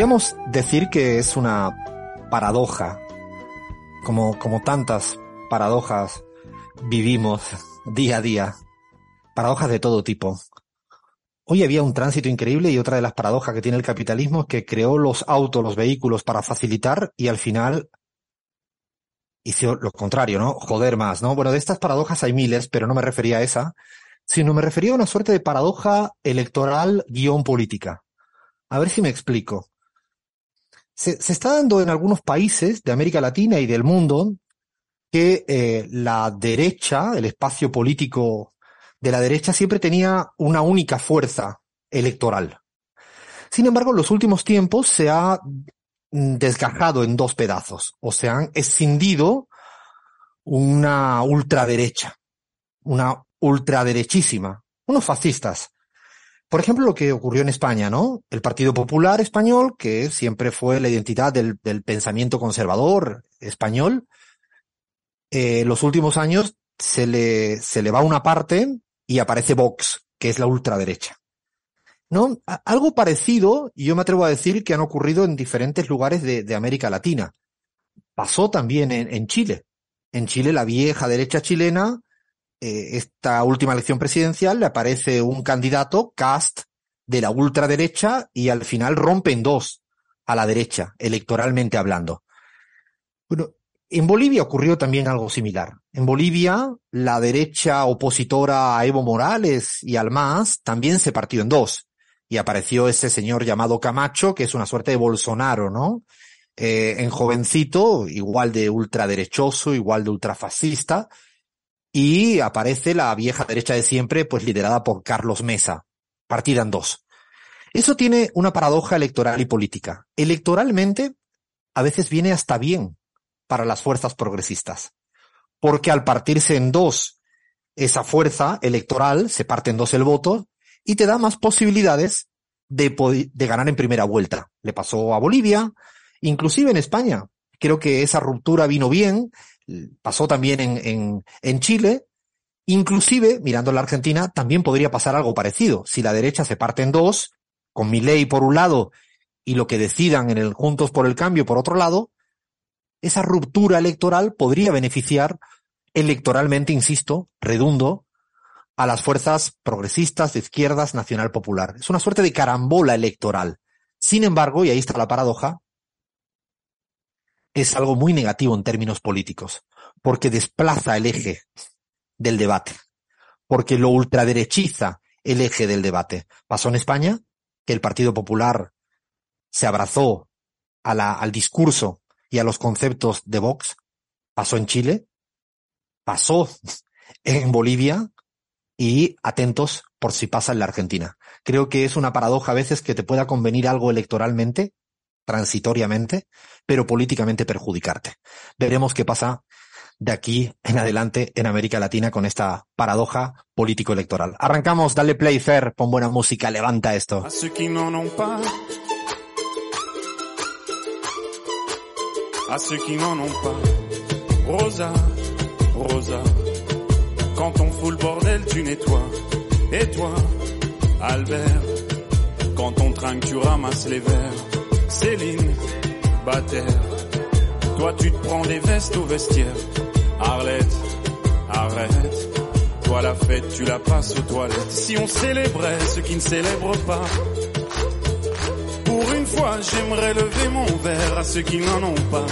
podríamos decir que es una paradoja, como, como tantas paradojas vivimos día a día, paradojas de todo tipo. Hoy había un tránsito increíble y otra de las paradojas que tiene el capitalismo es que creó los autos, los vehículos para facilitar y al final hizo lo contrario, ¿no? Joder más, ¿no? Bueno, de estas paradojas hay miles, pero no me refería a esa, sino me refería a una suerte de paradoja electoral guion política. A ver si me explico. Se, está dando en algunos países de América Latina y del mundo que eh, la derecha, el espacio político de la derecha siempre tenía una única fuerza electoral. Sin embargo, en los últimos tiempos se ha desgajado en dos pedazos, o se han escindido una ultraderecha, una ultraderechísima, unos fascistas. Por ejemplo, lo que ocurrió en España, ¿no? El Partido Popular Español, que siempre fue la identidad del, pensamiento conservador español, eh, los últimos años se le, se le va una parte y aparece Vox, que es la ultraderecha. ¿no? Algo parecido, y yo me atrevo a decir que han ocurrido en diferentes lugares de, América Latina. Pasó también en, Chile. En Chile, la vieja derecha chilena, eh, esta última elección presidencial, le aparece un candidato, Cast, de la ultraderecha, y al final rompe en dos a la derecha, electoralmente hablando. Bueno, en Bolivia ocurrió también algo similar. En Bolivia, la derecha opositora a Evo Morales y al MAS también se partió en dos y apareció ese señor llamado Camacho, que es una suerte de Bolsonaro, ¿no? Eh, en jovencito, igual de ultraderechoso, igual de ultrafascista, y aparece la vieja derecha de siempre, pues liderada por Carlos Mesa, partida en dos. Eso tiene una paradoja electoral y política. Electoralmente, a veces viene hasta bien para las fuerzas progresistas, porque al partirse en dos esa fuerza electoral, se parte en dos el voto, y te da más posibilidades de, de ganar en primera vuelta. Le pasó a Bolivia, inclusive en España. Creo que esa ruptura vino bien, pasó también en, en, en Chile, Inclusive, mirando la Argentina, también podría pasar algo parecido. Si la derecha se parte en dos, con mi ley por un lado y lo que decidan en el Juntos por el Cambio por otro lado, esa ruptura electoral podría beneficiar electoralmente, insisto, redundo, a las fuerzas progresistas, de izquierdas, nacional popular. Es una suerte de carambola electoral. Sin embargo, y ahí está la paradoja, es algo muy negativo en términos políticos, porque desplaza el eje del debate, porque lo ultraderechiza el eje del debate. Pasó en España, que el Partido Popular se abrazó a la, al discurso y a los conceptos de Vox. Pasó en Chile, pasó en Bolivia, y atentos por si pasa en la Argentina. Creo que es una paradoja a veces que te pueda convenir algo electoralmente, transitoriamente, pero políticamente perjudicarte. Veremos qué pasa de aquí en adelante en América Latina con esta paradoja político-electoral. Arrancamos, dale play, Fer, pon buena música, levanta esto. Rosa, Rosa. Quand on fout bordel, tu nettoies. Et toi, Albert, quand on trinque, tu les verres. Céline, Bataire, toi tu te prends des vestes au vestiaire. Arlette, arrête. Toi la fête, tu la passes aux toilettes. Si on célébrait ceux qui ne célèbrent pas. Pour une fois, j'aimerais lever mon verre à ceux qui n'en ont pas.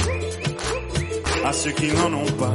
À ceux qui n'en ont pas.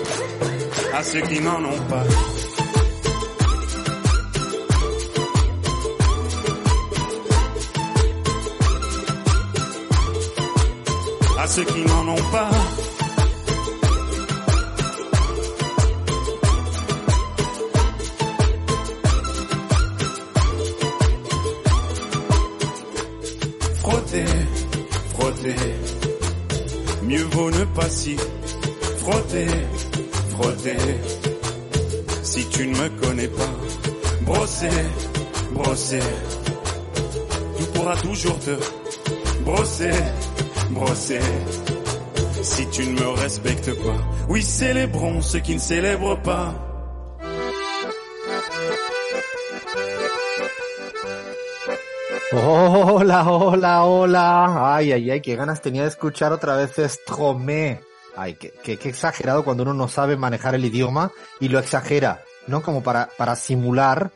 à ceux qui n'en ont pas. À ceux qui n'en ont pas. Frotter, frotter, mieux vaut ne pas si frotter frotter. Si tu ne me connais pas, brosser, brosser. Tu pourras toujours te brosser, brosser. Si tu ne me respectes pas, oui célébrons ceux qui ne célèbrent pas. Hola, hola, hola. Ay, ay, ay, qué ganas tenía de escuchar otra vez Stromé. Ay, qué, qué, exagerado cuando uno no sabe manejar el idioma y lo exagera, ¿no? Como para, para simular,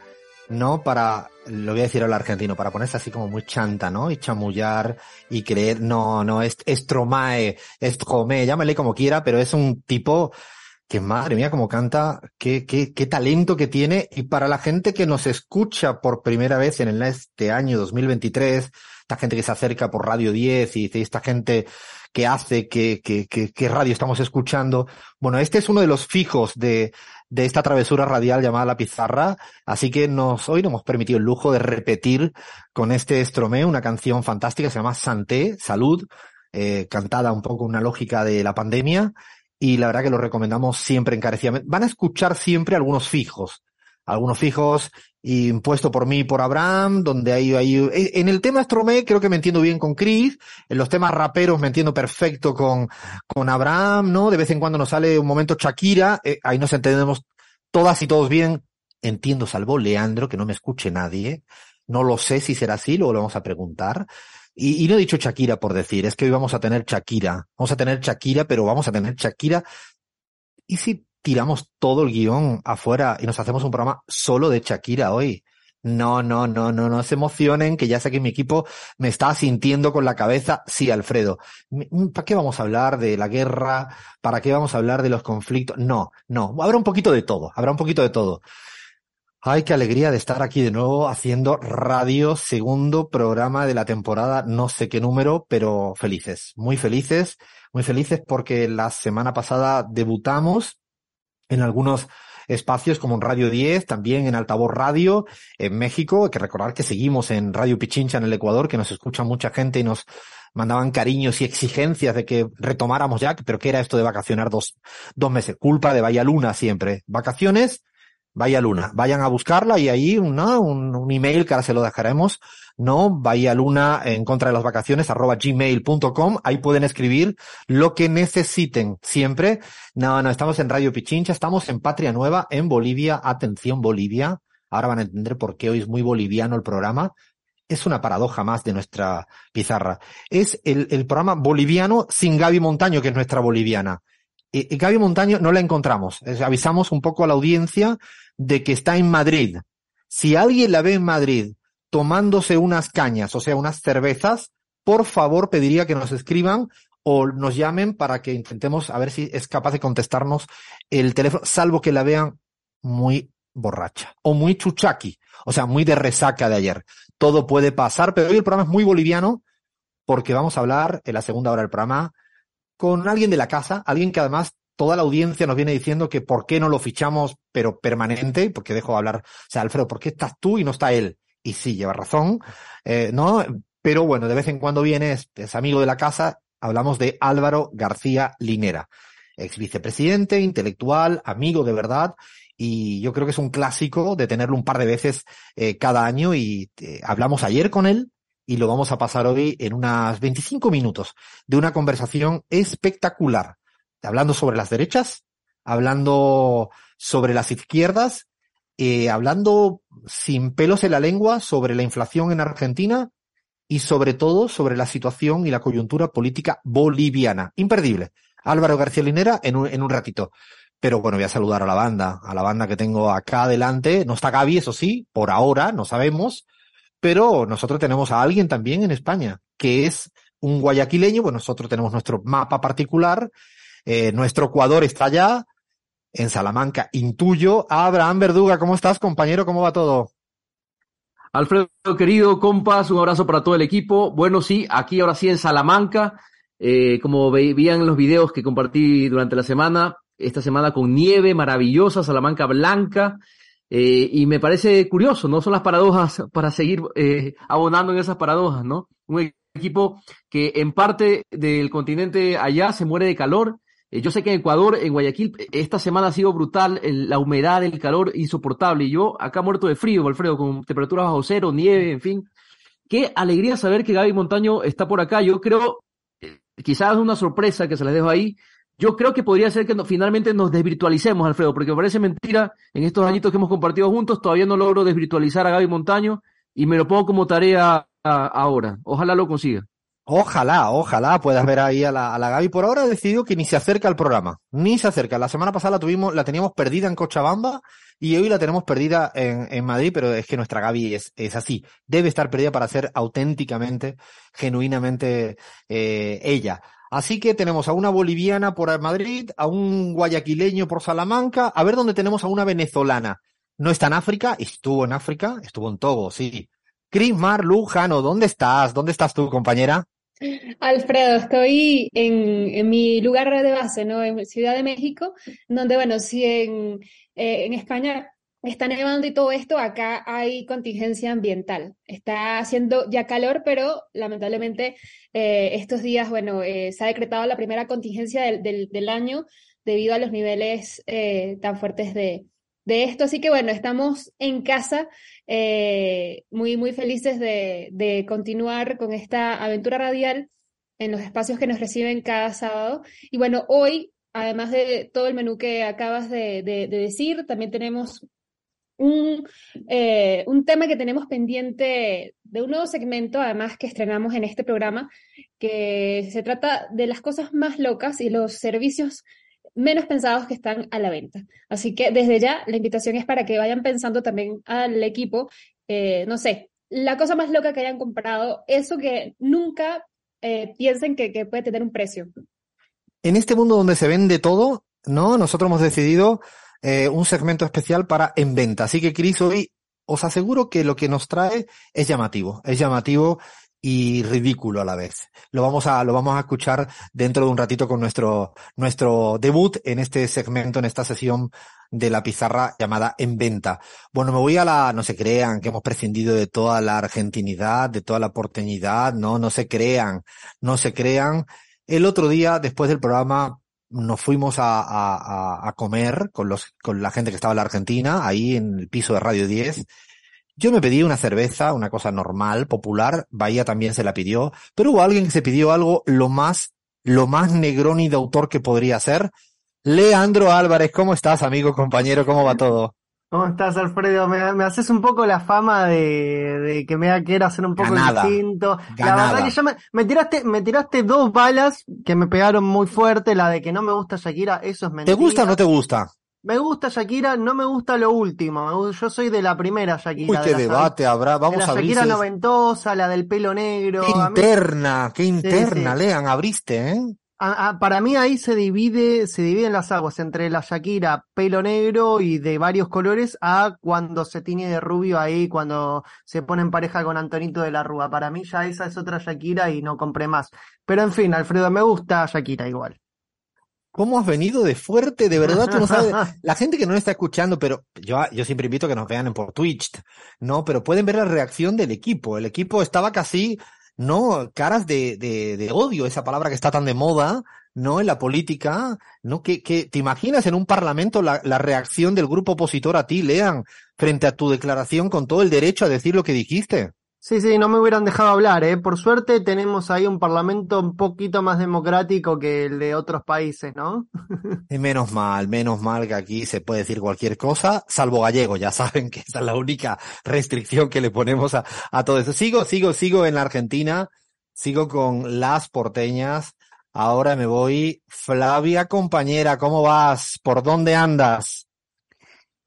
¿no? Para, lo voy a decir al argentino, para ponerse así como muy chanta, ¿no? Y chamullar y creer, no, no, es Estromae, Estromé, llámale como quiera, pero es un tipo que madre mía, como canta, qué, qué, qué talento que tiene. Y para la gente que nos escucha por primera vez en este año 2023, esta gente que se acerca por Radio 10 y dice, esta gente que hace, que, que, que, que radio estamos escuchando. Bueno, este es uno de los fijos de, de esta travesura radial llamada La Pizarra. Así que nos, hoy nos hemos permitido el lujo de repetir con este Estromé una canción fantástica, se llama Santé, Salud, eh, cantada un poco una lógica de la pandemia y la verdad que lo recomendamos siempre encarecidamente. Van a escuchar siempre algunos fijos, algunos fijos impuesto por mí y por Abraham, donde hay, hay, en el tema Stromé creo que me entiendo bien con Chris, en los temas raperos me entiendo perfecto con, con Abraham, ¿no? De vez en cuando nos sale un momento Shakira, eh, ahí nos entendemos todas y todos bien, entiendo salvo Leandro, que no me escuche nadie, no lo sé si será así, luego lo vamos a preguntar, y, y, no he dicho Shakira por decir, es que hoy vamos a tener Shakira. Vamos a tener Shakira, pero vamos a tener Shakira. ¿Y si tiramos todo el guion afuera y nos hacemos un programa solo de Shakira hoy? No, no, no, no, no se emocionen, que ya sé que mi equipo me está sintiendo con la cabeza. Sí, Alfredo. ¿Para qué vamos a hablar de la guerra? ¿Para qué vamos a hablar de los conflictos? No, no. Habrá un poquito de todo. Habrá un poquito de todo. Ay, qué alegría de estar aquí de nuevo haciendo radio, segundo programa de la temporada, no sé qué número, pero felices, muy felices, muy felices porque la semana pasada debutamos en algunos espacios como en Radio 10, también en Altavoz Radio en México. Hay que recordar que seguimos en Radio Pichincha en el Ecuador, que nos escucha mucha gente y nos mandaban cariños y exigencias de que retomáramos ya, pero ¿qué era esto de vacacionar dos, dos meses? Culpa de Vaya siempre. Vacaciones Vaya Luna. Vayan a buscarla y ahí ¿no? un, un, email que ahora se lo dejaremos, ¿no? Vaya Luna en contra de las vacaciones, arroba gmail.com. Ahí pueden escribir lo que necesiten siempre. No, no, estamos en Radio Pichincha, estamos en Patria Nueva, en Bolivia. Atención, Bolivia. Ahora van a entender por qué hoy es muy boliviano el programa. Es una paradoja más de nuestra pizarra. Es el, el programa boliviano sin Gaby Montaño, que es nuestra boliviana. Y, y Gaby Montaño no la encontramos. Avisamos un poco a la audiencia de que está en Madrid. Si alguien la ve en Madrid tomándose unas cañas, o sea, unas cervezas, por favor pediría que nos escriban o nos llamen para que intentemos a ver si es capaz de contestarnos el teléfono, salvo que la vean muy borracha o muy chuchaki, o sea, muy de resaca de ayer. Todo puede pasar, pero hoy el programa es muy boliviano porque vamos a hablar en la segunda hora del programa con alguien de la casa, alguien que además toda la audiencia nos viene diciendo que por qué no lo fichamos, pero permanente, porque dejo de hablar, o sea, Alfredo, ¿por qué estás tú y no está él? Y sí, lleva razón, eh, ¿no? Pero bueno, de vez en cuando viene, es, es amigo de la casa, hablamos de Álvaro García Linera, ex vicepresidente, intelectual, amigo de verdad, y yo creo que es un clásico de tenerlo un par de veces eh, cada año y eh, hablamos ayer con él y lo vamos a pasar hoy en unas 25 minutos de una conversación espectacular hablando sobre las derechas, hablando sobre las izquierdas, eh, hablando sin pelos en la lengua sobre la inflación en Argentina y sobre todo sobre la situación y la coyuntura política boliviana. Imperdible. Álvaro García Linera en un, en un ratito. Pero bueno, voy a saludar a la banda, a la banda que tengo acá adelante. No está Gaby, eso sí, por ahora, no sabemos. Pero nosotros tenemos a alguien también en España, que es un guayaquileño, pues nosotros tenemos nuestro mapa particular eh, nuestro Ecuador está allá, en Salamanca. Intuyo. Abraham Verduga, ¿cómo estás, compañero? ¿Cómo va todo? Alfredo, querido, compas, un abrazo para todo el equipo. Bueno, sí, aquí ahora sí en Salamanca, eh, como veían los videos que compartí durante la semana, esta semana con nieve maravillosa, Salamanca blanca, eh, y me parece curioso, ¿no? Son las paradojas para seguir eh, abonando en esas paradojas, ¿no? Un equipo que en parte del continente allá se muere de calor. Eh, yo sé que en Ecuador, en Guayaquil, esta semana ha sido brutal, la humedad, el calor insoportable. Y yo acá muerto de frío, Alfredo, con temperaturas bajo cero, nieve, en fin. Qué alegría saber que Gaby Montaño está por acá. Yo creo, eh, quizás una sorpresa que se les dejo ahí. Yo creo que podría ser que finalmente nos desvirtualicemos, Alfredo, porque me parece mentira en estos añitos que hemos compartido juntos, todavía no logro desvirtualizar a Gaby Montaño y me lo pongo como tarea ahora. Ojalá lo consiga. Ojalá, ojalá puedas ver ahí a la, a la Gaby. Por ahora ha decidido que ni se acerca al programa, ni se acerca. La semana pasada la tuvimos, la teníamos perdida en Cochabamba y hoy la tenemos perdida en, en Madrid, pero es que nuestra Gaby es, es así. Debe estar perdida para ser auténticamente, genuinamente eh, ella. Así que tenemos a una boliviana por Madrid, a un guayaquileño por Salamanca, a ver dónde tenemos a una venezolana. No está en África, estuvo en África, estuvo en Togo, sí. Crismar Lujano, ¿dónde estás? ¿Dónde estás tú, compañera? Alfredo, estoy en, mi lugar de base, ¿no? En Ciudad de México, donde, bueno, si en, eh, en España está nevando y todo esto, acá hay contingencia ambiental. Está haciendo ya calor, pero lamentablemente eh, estos días, bueno, eh, se ha decretado la primera contingencia del, del, año debido a los niveles tan fuertes de, de esto. Así que bueno, estamos en casa, eh, muy, muy felices de, de, continuar con esta aventura radial en los espacios que nos reciben cada sábado. Y bueno, hoy, además de todo el menú que acabas de, de, decir, también tenemos un, eh, un tema que tenemos pendiente de un nuevo segmento, además que estrenamos en este programa, que se trata de las cosas más locas y los servicios menos pensados que están a la venta. Así que desde ya la invitación es para que vayan pensando también al equipo, eh, no sé, la cosa más loca que hayan comprado, eso que nunca eh, piensen que, puede tener un precio. En este mundo donde se vende todo, ¿no? Nosotros hemos decidido eh, un segmento especial para en venta. Así que, Cris, hoy os aseguro que lo que nos trae es llamativo. Es llamativo y ridículo a la vez. Lo vamos a, lo vamos a escuchar dentro de un ratito con nuestro, nuestro debut en este segmento, en esta sesión de la pizarra llamada En Venta. Bueno, me voy a la, no se crean que hemos prescindido de toda la argentinidad, de toda la porteñidad, no, no se crean, no se crean. El otro día, después del programa, nos fuimos a, a, a comer con los, con la gente que estaba en la Argentina, ahí en el piso de Radio 10, yo me pedí una cerveza, una cosa normal, popular, Bahía también se la pidió, pero hubo alguien que se pidió algo lo más, lo más negroni de autor que podría ser. Leandro Álvarez, ¿cómo estás, amigo, compañero? ¿Cómo va todo? ¿Cómo estás, Alfredo? Me, haces un poco la fama de, que me quiero hacer un poco distinto. La verdad que ya me, tiraste, me tiraste dos balas que me pegaron muy fuerte, la de que no me gusta Shakira, eso es mentira. ¿Te gusta o no te gusta? Me gusta Shakira, no me gusta lo último. Yo soy de la primera Shakira. Uy, qué debate habrá. Vamos la a abrir. Shakira noventosa, la del pelo negro. Qué interna, qué interna, Lean, abriste, ¿eh? para mí ahí se divide, se dividen las aguas entre la Shakira pelo negro y de varios colores a cuando se tiene de rubio ahí, cuando se pone en pareja con Antonito de la Rúa. Para mí ya esa es otra Shakira y no compré más. Pero en fin, Alfredo, me gusta Shakira igual. ¿Cómo has venido de fuerte? De verdad, tú no sabes. La gente que no está escuchando, pero yo, yo siempre invito a que nos vean por Twitch, ¿no? Pero pueden ver la reacción del equipo. El equipo estaba casi, ¿no? Caras de, de, de odio, esa palabra que está tan de moda, ¿no? En la política, ¿no? Que, que te imaginas en un parlamento la, la reacción del grupo opositor a ti, lean, frente a tu declaración con todo el derecho a decir lo que dijiste. Sí, sí, no me hubieran dejado hablar, ¿eh? Por suerte tenemos ahí un parlamento un poquito más democrático que el de otros países, ¿no? Menos mal, menos mal que aquí se puede decir cualquier cosa, salvo gallego, ya saben que esa es la única restricción que le ponemos a, a todo eso. Sigo, sigo, sigo en la Argentina, sigo con las porteñas, ahora me voy. Flavia, compañera, ¿cómo vas? ¿Por dónde andas?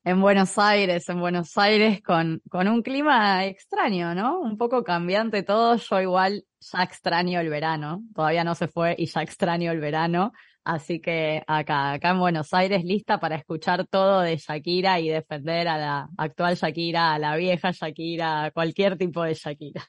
En Buenos Aires, en Buenos Aires con, con un clima extraño, ¿no? Un poco cambiante todo. Yo igual ya extraño el verano. Todavía no se fue y ya extraño el verano. Así que acá, acá en Buenos Aires, lista para escuchar todo de Shakira y defender a la actual Shakira, a la vieja Shakira, a cualquier tipo de Shakira.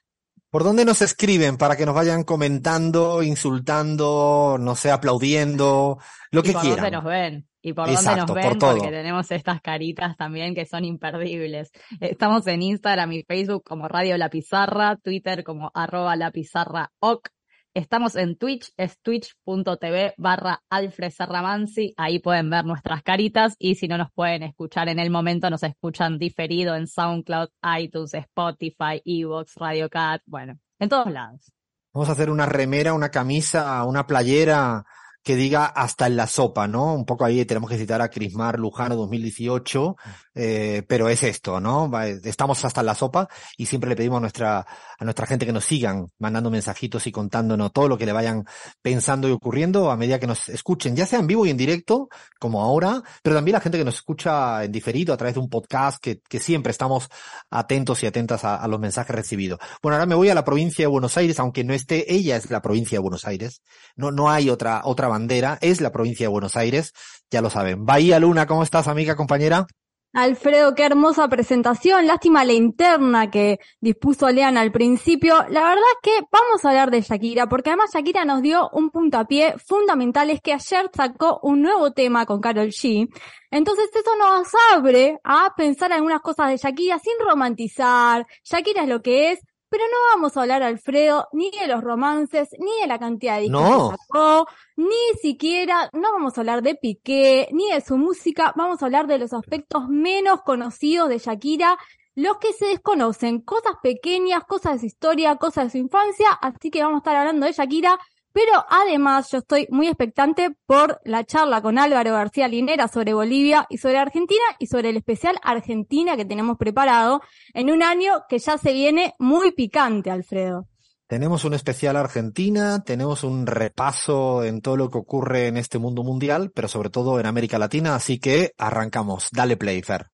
¿Por dónde nos escriben para que nos vayan comentando, insultando, no sé, aplaudiendo, lo que por quieran? dónde nos ven? Y por dónde Exacto, nos por ven, porque tenemos estas caritas también que son imperdibles. Estamos en Instagram y Facebook como Radio La Pizarra, Twitter como arroba la pizarra oc. Estamos en Twitch, es twitch.tv barra Alfred Serramansi, ahí pueden ver nuestras caritas y si no nos pueden escuchar en el momento, nos escuchan diferido en SoundCloud, iTunes, Spotify, Evox, Radio Cat, bueno, en todos lados. Vamos a hacer una remera, una camisa, una playera que diga hasta en la sopa, ¿no? Un poco ahí tenemos que citar a Crismar Lujano 2018, eh, pero es esto, ¿no? Estamos hasta en la sopa y siempre le pedimos a nuestra, a nuestra gente que nos sigan mandando mensajitos y contándonos todo lo que le vayan pensando y ocurriendo a medida que nos escuchen, ya sea en vivo y en directo, como ahora, pero también la gente que nos escucha en diferido a través de un podcast que, siempre estamos atentos y atentas a, a los mensajes recibidos. Bueno, ahora me voy a la provincia de Buenos Aires, aunque no esté, ella es la provincia de Buenos Aires. No, no hay otra, otra bandera, es la provincia de Buenos Aires, ya lo saben. Bahía Luna, ¿cómo estás, amiga, compañera? Alfredo, qué hermosa presentación. Lástima la interna que dispuso Lean al principio. La verdad es que vamos a hablar de Shakira, porque además Shakira nos dio un puntapié fundamental, es que ayer sacó un nuevo tema con Carol G. Entonces eso nos abre a pensar algunas cosas de Shakira sin romantizar. Shakira es lo que es, pero no vamos a hablar, Alfredo, ni de los romances, ni de la cantidad de discos No. que sacó, ni siquiera, no vamos a hablar de Piqué, ni de su música, vamos a hablar de los aspectos menos conocidos de Shakira, los que se desconocen, cosas pequeñas, cosas de su historia, cosas de su infancia, así que vamos a estar hablando de Shakira, pero además yo estoy muy expectante por la charla con Álvaro García Linera sobre Bolivia y sobre Argentina y sobre el especial Argentina que tenemos preparado en un año que ya se viene muy picante, Alfredo. Tenemos un especial Argentina, tenemos un repaso en todo lo que ocurre en este mundo mundial, pero sobre todo en América Latina, así que arrancamos. Dale play, Fer.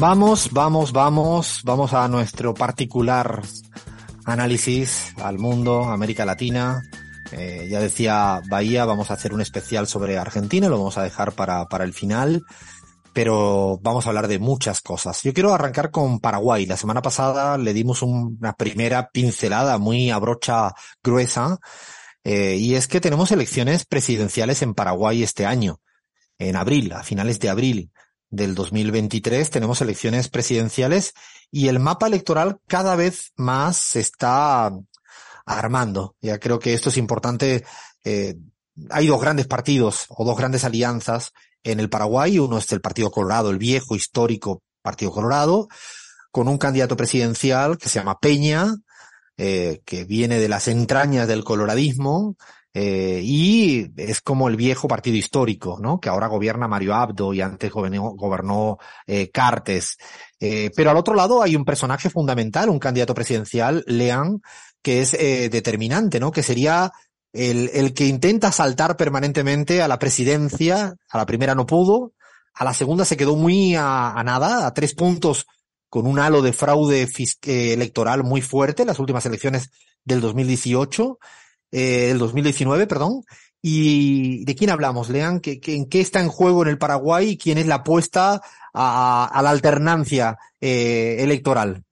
Vamos, vamos, vamos, vamos a nuestro particular análisis al mundo, América Latina. Eh, ya decía Bahía, vamos a hacer un especial sobre Argentina, lo vamos a dejar para, para el final, pero vamos a hablar de muchas cosas. Yo quiero arrancar con Paraguay. La semana pasada le dimos un- una primera pincelada muy a brocha gruesa, eh, y es que tenemos elecciones presidenciales en Paraguay este año, en abril, a finales de abril del 2023 tenemos elecciones presidenciales y el mapa electoral cada vez más se está armando. Ya creo que esto es importante. eh, hay dos grandes partidos o dos grandes alianzas en el Paraguay. Uno es el Partido Colorado, el viejo histórico Partido Colorado, con un candidato presidencial que se llama Peña, eh, que viene de las entrañas del coloradismo, eh, y es como el viejo partido histórico, ¿no? Que ahora gobierna Mario Abdo y antes gobernó, eh, Cartes. Eh, pero al otro lado hay un personaje fundamental, un candidato presidencial, Leán, que es determinante, ¿no? Que sería el, que intenta saltar permanentemente a la presidencia. A la primera no pudo, a la segunda se quedó muy a, a nada, a tres puntos con un halo de fraude electoral muy fuerte, las últimas elecciones del 2018, eh, el 2019, perdón. ¿Y de quién hablamos, Lean? ¿Qué, qué- en qué está en juego en el Paraguay y quién es la apuesta a, a la alternancia eh, electoral?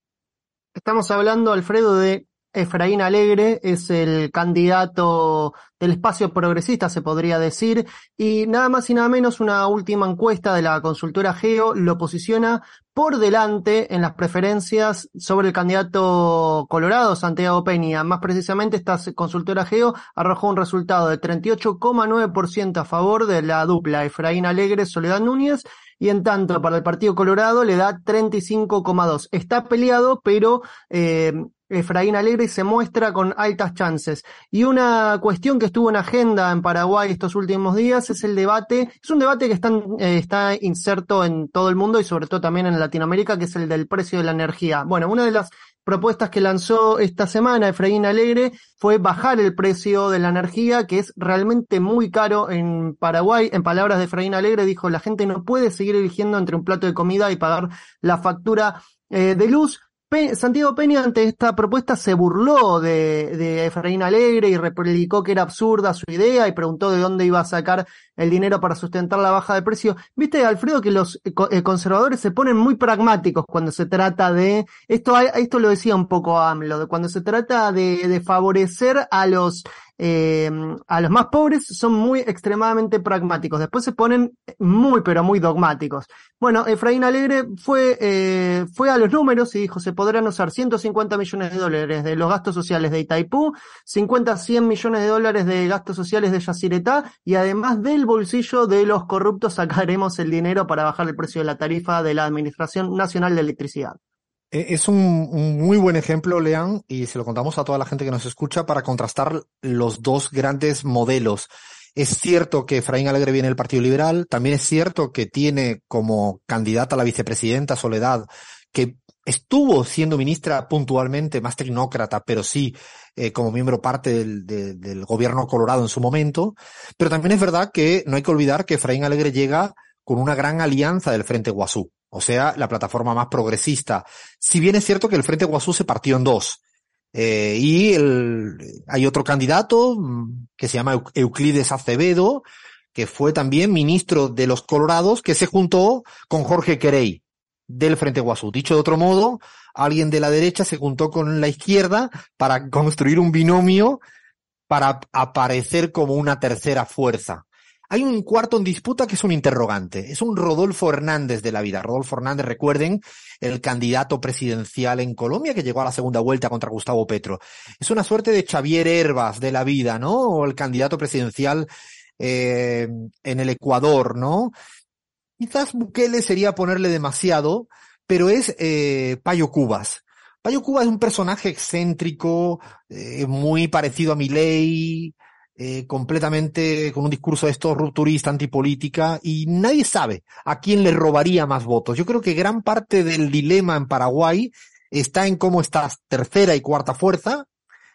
Estamos hablando, Alfredo, de Efraín Alegre, es el candidato del espacio progresista, se podría decir, y nada más y nada menos una última encuesta de la consultora Geo lo posiciona por delante en las preferencias sobre el candidato Colorado, Santiago Peña. Más precisamente, esta consultora Geo arrojó un resultado de 38,9% a favor de la dupla Efraín Alegre, Soledad Núñez, y en tanto para el Partido Colorado le da 35,2. Está peleado, pero eh, Efraín Alegre se muestra con altas chances. Y una cuestión que estuvo en agenda en Paraguay estos últimos días es el debate, es un debate que está, eh, está inserto en todo el mundo y sobre todo también en Latinoamérica, que es el del precio de la energía. Bueno, una de las propuestas que lanzó esta semana Efraín Alegre fue bajar el precio de la energía, que es realmente muy caro en Paraguay. En palabras de Efraín Alegre, dijo, la gente no puede seguir eligiendo entre un plato de comida y pagar la factura eh, de luz. Santiago Peña ante esta propuesta se burló de, de Efraín Alegre y replicó que era absurda su idea y preguntó de dónde iba a sacar el dinero para sustentar la baja de precio. Viste, Alfredo, que los eh, eh, conservadores se ponen muy pragmáticos cuando se trata de, esto, esto lo decía un poco AMLO, cuando se trata de, de favorecer a los, eh, a los más pobres, son muy extremadamente pragmáticos. Después se ponen muy, pero muy dogmáticos. Bueno, Efraín Alegre fue, eh, fue a los números y dijo, se podrán usar 150 millones de dólares de los gastos sociales de Itaipú, 50 a 100 millones de dólares de gastos sociales de Yacyretá y además del bolsillo de los corruptos sacaremos el dinero para bajar el precio de la tarifa de la Administración Nacional de Electricidad. Eh, Es un, muy buen ejemplo, Lean, y se lo contamos a toda la gente que nos escucha para contrastar los dos grandes modelos. Es cierto que Efraín Alegre viene del Partido Liberal, también es cierto que tiene como candidata a la vicepresidenta Soledad, que estuvo siendo ministra puntualmente, más tecnócrata, pero sí eh, como miembro parte del, de- del gobierno colorado en su momento. Pero también es verdad que no hay que olvidar que Efraín Alegre llega con una gran alianza del Frente Guasú, o sea, la plataforma más progresista. Si bien es cierto que el Frente Guasú se partió en dos, eh, y el, hay otro candidato mm, que se llama Eu- Euclides Acevedo, que fue también ministro de los Colorados, que se juntó con Jorge Querey del Frente Guasú. Dicho de otro modo, alguien de la derecha se juntó con la izquierda para construir un binomio para aparecer como una tercera fuerza. Hay un cuarto en disputa que es un interrogante. Es un Rodolfo Hernández de la vida. Rodolfo Hernández, recuerden, el candidato presidencial en Colombia que llegó a la segunda vuelta contra Gustavo Petro. Es una suerte de Xavier Herbas de la vida, ¿no? O el candidato presidencial eh, en el Ecuador, ¿no? Quizás Bukele sería ponerle demasiado, pero es eh, Payo Cubas. Payo Cubas es un personaje excéntrico, eh, muy parecido a Milei, eh, completamente con un discurso de estos rupturista, antipolítica, y nadie sabe a quién le robaría más votos. Yo creo que gran parte del dilema en Paraguay está en cómo está tercera y cuarta fuerza,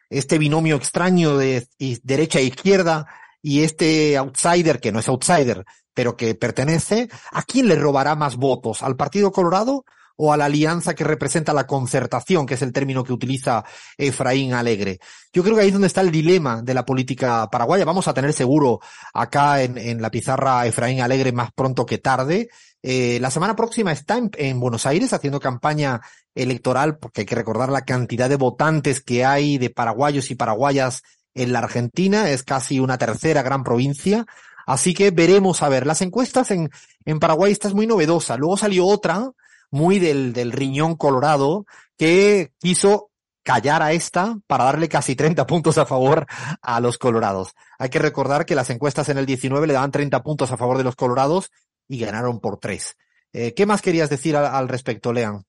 este binomio extraño de derecha e izquierda, y este outsider, que no es outsider, pero que pertenece, ¿a quién le robará más votos? ¿Al Partido Colorado o a la alianza que representa la concertación, que es el término que utiliza Efraín Alegre? Yo creo que ahí es donde está el dilema de la política paraguaya. Vamos a tener seguro acá en, en la pizarra Efraín Alegre más pronto que tarde. Eh, la semana próxima está en, en Buenos Aires haciendo campaña electoral, porque hay que recordar la cantidad de votantes que hay de paraguayos y paraguayas en la Argentina, es casi una tercera gran provincia. Así que veremos a ver. Las encuestas en, en Paraguay esta es muy novedosa. Luego salió otra, muy del, del riñón colorado, que quiso callar a esta para darle casi 30 puntos a favor a los colorados. Hay que recordar que las encuestas en el 19 le daban 30 puntos a favor de los colorados y ganaron por tres. Eh, ¿Qué más querías decir al, respecto, Lean?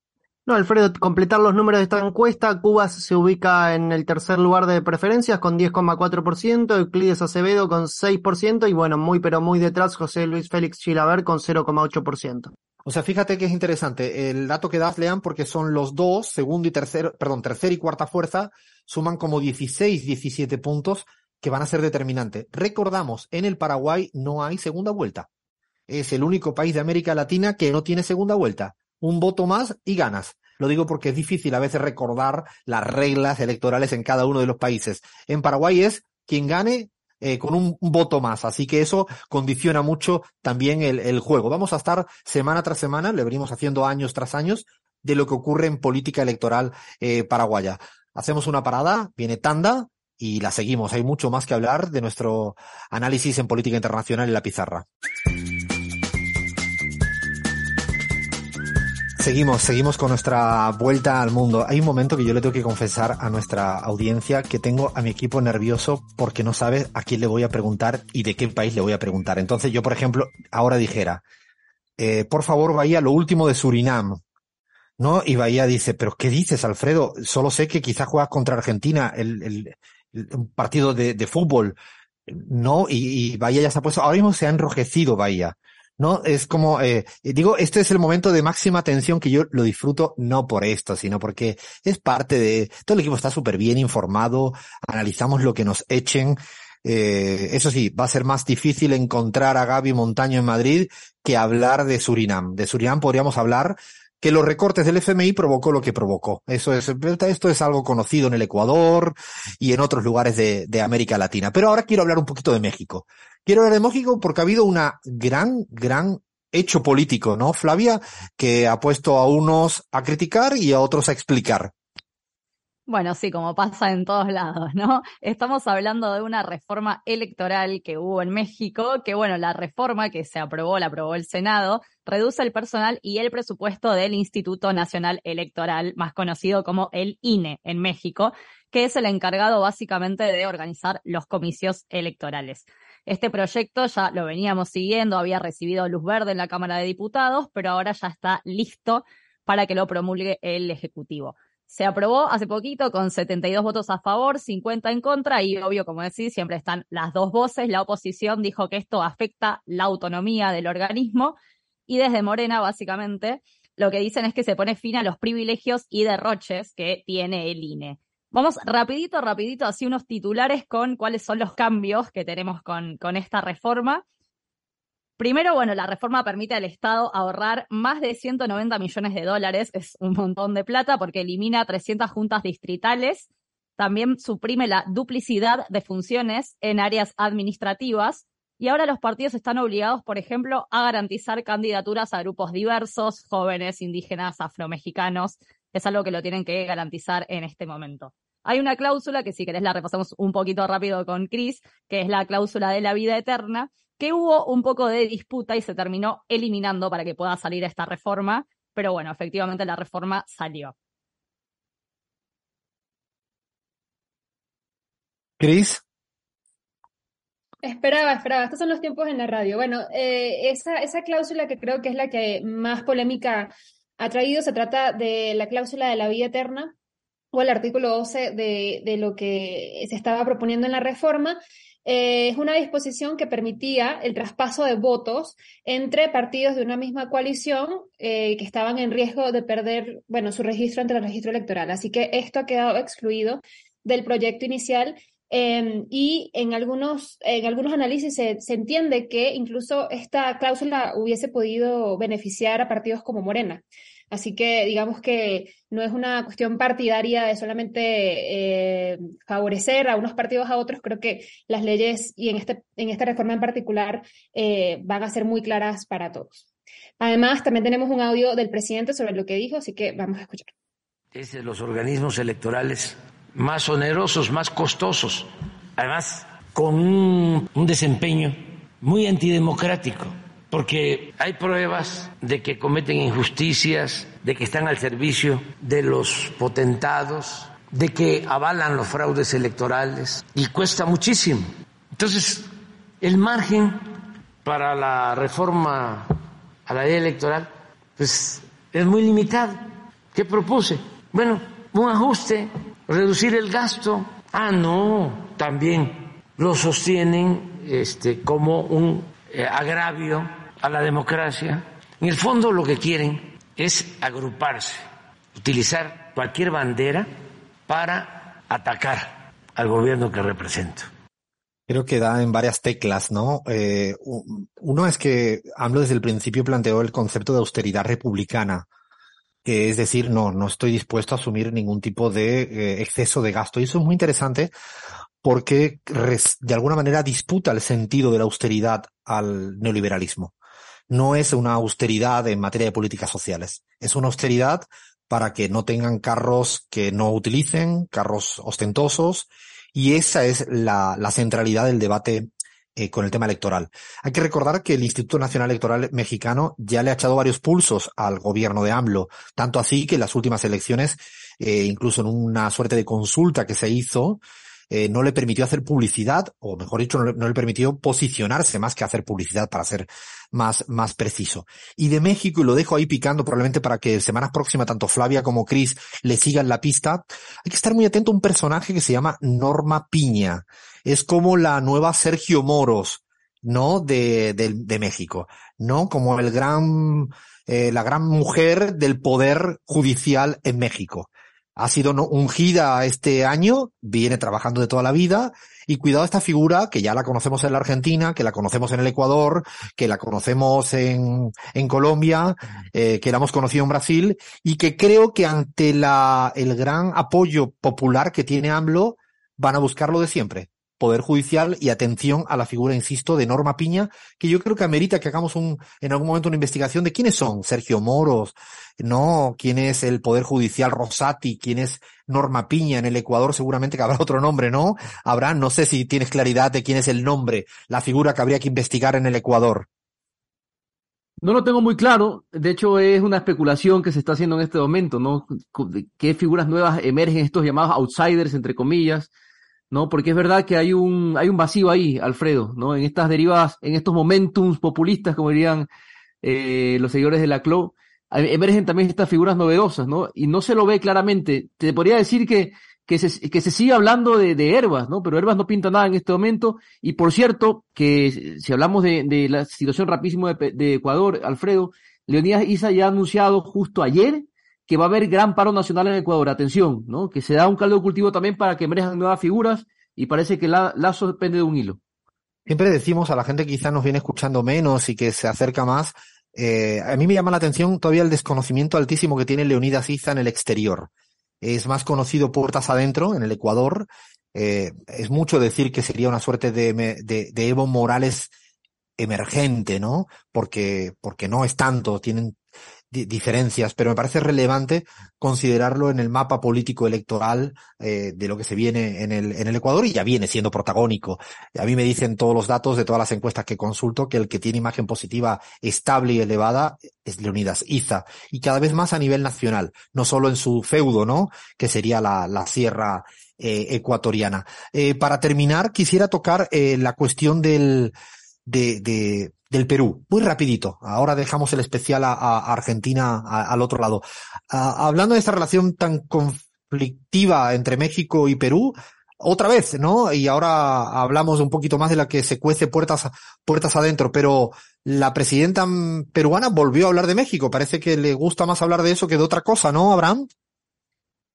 No, Alfredo, completar los números de esta encuesta, Cubas se ubica en el tercer lugar de preferencias con 10,4%, Euclides Acevedo con 6% y bueno, muy pero muy detrás José Luis Félix Chilaver con 0,8%. O sea, fíjate que es interesante el dato que das, Lean, porque son los dos, segundo y tercero, perdón, tercera y cuarta fuerza, suman como 16, 17 puntos que van a ser determinantes. Recordamos, en el Paraguay no hay segunda vuelta. Es el único país de América Latina que no tiene segunda vuelta. Un voto más y ganas. Lo digo porque es difícil a veces recordar las reglas electorales en cada uno de los países. En Paraguay es quien gane eh, con un, voto más. Así que eso condiciona mucho también el, el juego. Vamos a estar semana tras semana, le venimos haciendo años tras años, de lo que ocurre en política electoral eh, paraguaya. Hacemos una parada, viene tanda y la seguimos. Hay mucho más que hablar de nuestro análisis en política internacional en la pizarra. Seguimos, seguimos con nuestra vuelta al mundo. Hay un momento que yo le tengo que confesar a nuestra audiencia que tengo a mi equipo nervioso porque no sabe a quién le voy a preguntar y de qué país le voy a preguntar. Entonces yo, por ejemplo, ahora dijera, eh, por favor, Bahía, lo último de Surinam. ¿No? Y Bahía dice, pero ¿qué dices, Alfredo? Solo sé que quizás juegas contra Argentina, el, el, el partido de, de fútbol. No, y Bahía ya se ha puesto, ahora mismo se ha enrojecido Bahía. ¿No? Es como, eh, digo, este es el momento de máxima tensión que yo lo disfruto no por esto, sino porque es parte de, todo el equipo está súper bien informado, analizamos lo que nos echen, eh, eso sí, va a ser más difícil encontrar a Gaby Montaño en Madrid que hablar de Surinam. De Surinam podríamos hablar que los recortes del FMI provocó lo que provocó. Eso es, esto es algo conocido en el Ecuador y en otros lugares de, de América Latina. Pero ahora quiero hablar un poquito de México. Quiero hablar de México porque ha habido una gran, gran hecho político, ¿no, Flavia? Que ha puesto a unos a criticar y a otros a explicar. Bueno, sí, como pasa en todos lados, ¿no? Estamos hablando de una reforma electoral que hubo en México, que bueno, la reforma que se aprobó, la aprobó el Senado, reduce el personal y el presupuesto del Instituto Nacional Electoral, más conocido como el INE en México, que es el encargado básicamente de organizar los comicios electorales. Este proyecto ya lo veníamos siguiendo, había recibido luz verde en la Cámara de Diputados, pero ahora ya está listo para que lo promulgue el Ejecutivo. Se aprobó hace poquito con 72 votos a favor, 50 en contra y obvio, como decís, siempre están las dos voces. La oposición dijo que esto afecta la autonomía del organismo y desde Morena, básicamente, lo que dicen es que se pone fin a los privilegios y derroches que tiene el INE. Vamos rapidito, rapidito, así unos titulares con cuáles son los cambios que tenemos con, esta reforma. Primero, bueno, la reforma permite al Estado ahorrar más de 190 millones de dólares, es un montón de plata porque elimina 300 juntas distritales, también suprime la duplicidad de funciones en áreas administrativas y ahora los partidos están obligados, por ejemplo, a garantizar candidaturas a grupos diversos, jóvenes, indígenas, afromexicanos, es algo que lo tienen que garantizar en este momento. Hay una cláusula que si querés la repasamos un poquito rápido con Cris, que es la cláusula de la vida eterna, que hubo un poco de disputa y se terminó eliminando para que pueda salir esta reforma, pero bueno, efectivamente la reforma salió. Cris. Esperaba, esperaba. Estos son los tiempos en la radio. Bueno, eh, esa, esa cláusula que creo que es la que más polémica ha traído, se trata de la cláusula de la vida eterna o el artículo 12 de, de lo que se estaba proponiendo en la reforma eh, es una disposición que permitía el traspaso de votos entre partidos de una misma coalición eh, que estaban en riesgo de perder, bueno, su registro ante el registro electoral. Así que esto ha quedado excluido del proyecto inicial em, y en algunos, en algunos análisis se, se, entiende que incluso esta cláusula hubiese podido beneficiar a partidos como Morena. Así que digamos que no es una cuestión partidaria de solamente eh, favorecer a unos partidos a otros. Creo que las leyes y en, este, en esta reforma en particular eh, van a ser muy claras para todos. Además, también tenemos un audio del presidente sobre lo que dijo, así que vamos a escuchar. Es de los organismos electorales más onerosos, más costosos, además con un, un desempeño muy antidemocrático porque hay pruebas de que cometen injusticias, de que están al servicio de los potentados, de que avalan los fraudes electorales y cuesta muchísimo. Entonces, el margen para la reforma a la ley electoral pues es muy limitado. ¿Qué propuse? Bueno, un ajuste, reducir el gasto. Ah, no, también lo sostienen este, como un eh, agravio a la democracia. En el fondo lo que quieren es agruparse, utilizar cualquier bandera para atacar al gobierno que represento. Creo que da en varias teclas, ¿no? Eh, uno es que AMLO desde el principio planteó el concepto de austeridad republicana, que es decir, no, no estoy dispuesto a asumir ningún tipo de eh, exceso de gasto. Y eso es muy interesante porque de alguna manera disputa el sentido de la austeridad al neoliberalismo no es una austeridad en materia de políticas sociales. Es una austeridad para que no tengan carros que no utilicen, carros ostentosos, y esa es la, centralidad del debate eh, con el tema electoral. Hay que recordar que el Instituto Nacional Electoral Mexicano ya le ha echado varios pulsos al gobierno de AMLO, tanto así que en las últimas elecciones, eh, incluso en una suerte de consulta que se hizo, eh, no le permitió hacer publicidad, o mejor dicho, no le, permitió posicionarse más que hacer publicidad para ser más, más preciso. Y de México, y lo dejo ahí picando probablemente para que semanas próximas tanto Flavia como Chris le sigan la pista, hay que estar muy atento a un personaje que se llama Norma Piña. Es como la nueva Sergio Moros, ¿no? De, de, de México, ¿no? Como el gran, eh, la gran mujer del poder judicial en México. Ha sido ungida este año, viene trabajando de toda la vida, y cuidado esta figura que ya la conocemos en la Argentina, que la conocemos en el Ecuador, que la conocemos en, en Colombia, eh, que la hemos conocido en Brasil, y que creo que ante la, el gran apoyo popular que tiene AMLO, van a buscar lo de siempre. Poder Judicial y atención a la figura, insisto, de Norma Piña, que yo creo que amerita que hagamos un, en algún momento una investigación de quiénes son Sergio Moros, no, quién es el Poder Judicial Rosati, quién es Norma Piña en el Ecuador, seguramente que habrá otro nombre, ¿no? Habrá, no sé si tienes claridad de quién es el nombre, la figura que habría que investigar en el Ecuador. No lo tengo muy claro. De hecho, es una especulación que se está haciendo en este momento, ¿no? ¿Qué figuras nuevas emergen estos llamados outsiders, entre comillas? ¿No? Porque es verdad que hay un, hay un vacío ahí, Alfredo, ¿no? En estas derivadas, en estos momentums populistas, como dirían eh, los seguidores de la CLO, emergen también estas figuras novedosas, ¿no? Y no se lo ve claramente. Te podría decir que, que se, que se sigue hablando de, de Herbas, ¿no? Pero Herbas no pinta nada en este momento. Y por cierto, que si hablamos de, de la situación rapidísimo de, de Ecuador, Alfredo, Leonidas Isa ya ha anunciado justo ayer que va a haber gran paro nacional en Ecuador. Atención, ¿no? Que se da un caldo de cultivo también para que emerjan nuevas figuras y parece que la, Lazo depende de un hilo. Siempre decimos a la gente que quizá nos viene escuchando menos y que se acerca más, eh, a mí me llama la atención todavía el desconocimiento altísimo que tiene Leonidas Iza en el exterior. Es más conocido puertas adentro, en el Ecuador. Eh, es mucho decir que sería una suerte de, de, de Evo Morales emergente, ¿no? Porque, porque no es tanto, tienen diferencias, pero me parece relevante considerarlo en el mapa político electoral eh, de lo que se viene en el, en el Ecuador y ya viene siendo protagónico. A mí me dicen todos los datos de todas las encuestas que consulto que el que tiene imagen positiva estable y elevada es Leonidas Iza y cada vez más a nivel nacional, no solo en su feudo, ¿no? Que sería la, la sierra eh, ecuatoriana. Eh, para terminar, quisiera tocar eh, la cuestión del, de, de, del Perú. Muy rapidito. Ahora dejamos el especial a, Argentina al otro lado. Uh, hablando de esta relación tan conflictiva entre México y Perú, otra vez, ¿no? Y ahora hablamos un poquito más de la que se cuece puertas, puertas adentro, pero la presidenta peruana volvió a hablar de México. Parece que le gusta más hablar de eso que de otra cosa, ¿no, Abraham?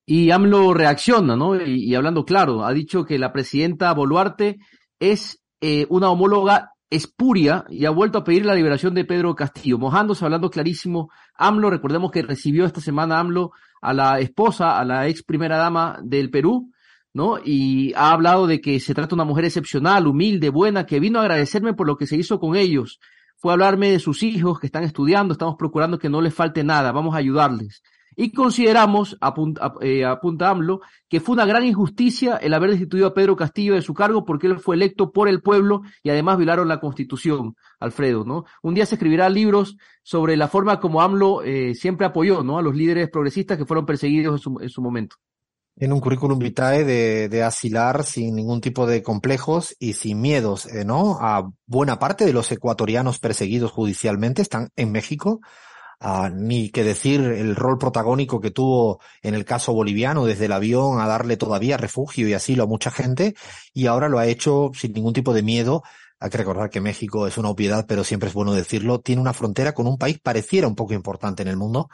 Y AMLO reacciona, ¿no? Y, y hablando claro, ha dicho que la presidenta Boluarte es eh, una homóloga espuria y ha vuelto a pedir la liberación de Pedro Castillo, mojándose, hablando clarísimo. AMLO, recordemos que recibió esta semana AMLO a la esposa, a la ex primera dama del Perú, ¿no? Y ha hablado de que se trata de una mujer excepcional, humilde, buena, que vino a agradecerme por lo que se hizo con ellos. Fue a hablarme de sus hijos que están estudiando, estamos procurando que no les falte nada, vamos a ayudarles. Y consideramos, apunta, eh, apunta AMLO, que fue una gran injusticia el haber destituido a Pedro Castillo de su cargo porque él fue electo por el pueblo y además violaron la constitución, Alfredo, ¿no? Un día se escribirá libros sobre la forma como AMLO eh, siempre apoyó, ¿no? A los líderes progresistas que fueron perseguidos en su, en su momento. En un currículum vitae de, de, asilar sin ningún tipo de complejos y sin miedos, eh, ¿no? A buena parte de los ecuatorianos perseguidos judicialmente están en México Uh, ni que decir el rol protagónico que tuvo en el caso boliviano, desde el avión a darle todavía refugio y asilo a mucha gente, y ahora lo ha hecho sin ningún tipo de miedo. Hay que recordar que México es una obviedad, pero siempre es bueno decirlo. Tiene una frontera con un país pareciera un poco importante en el mundo.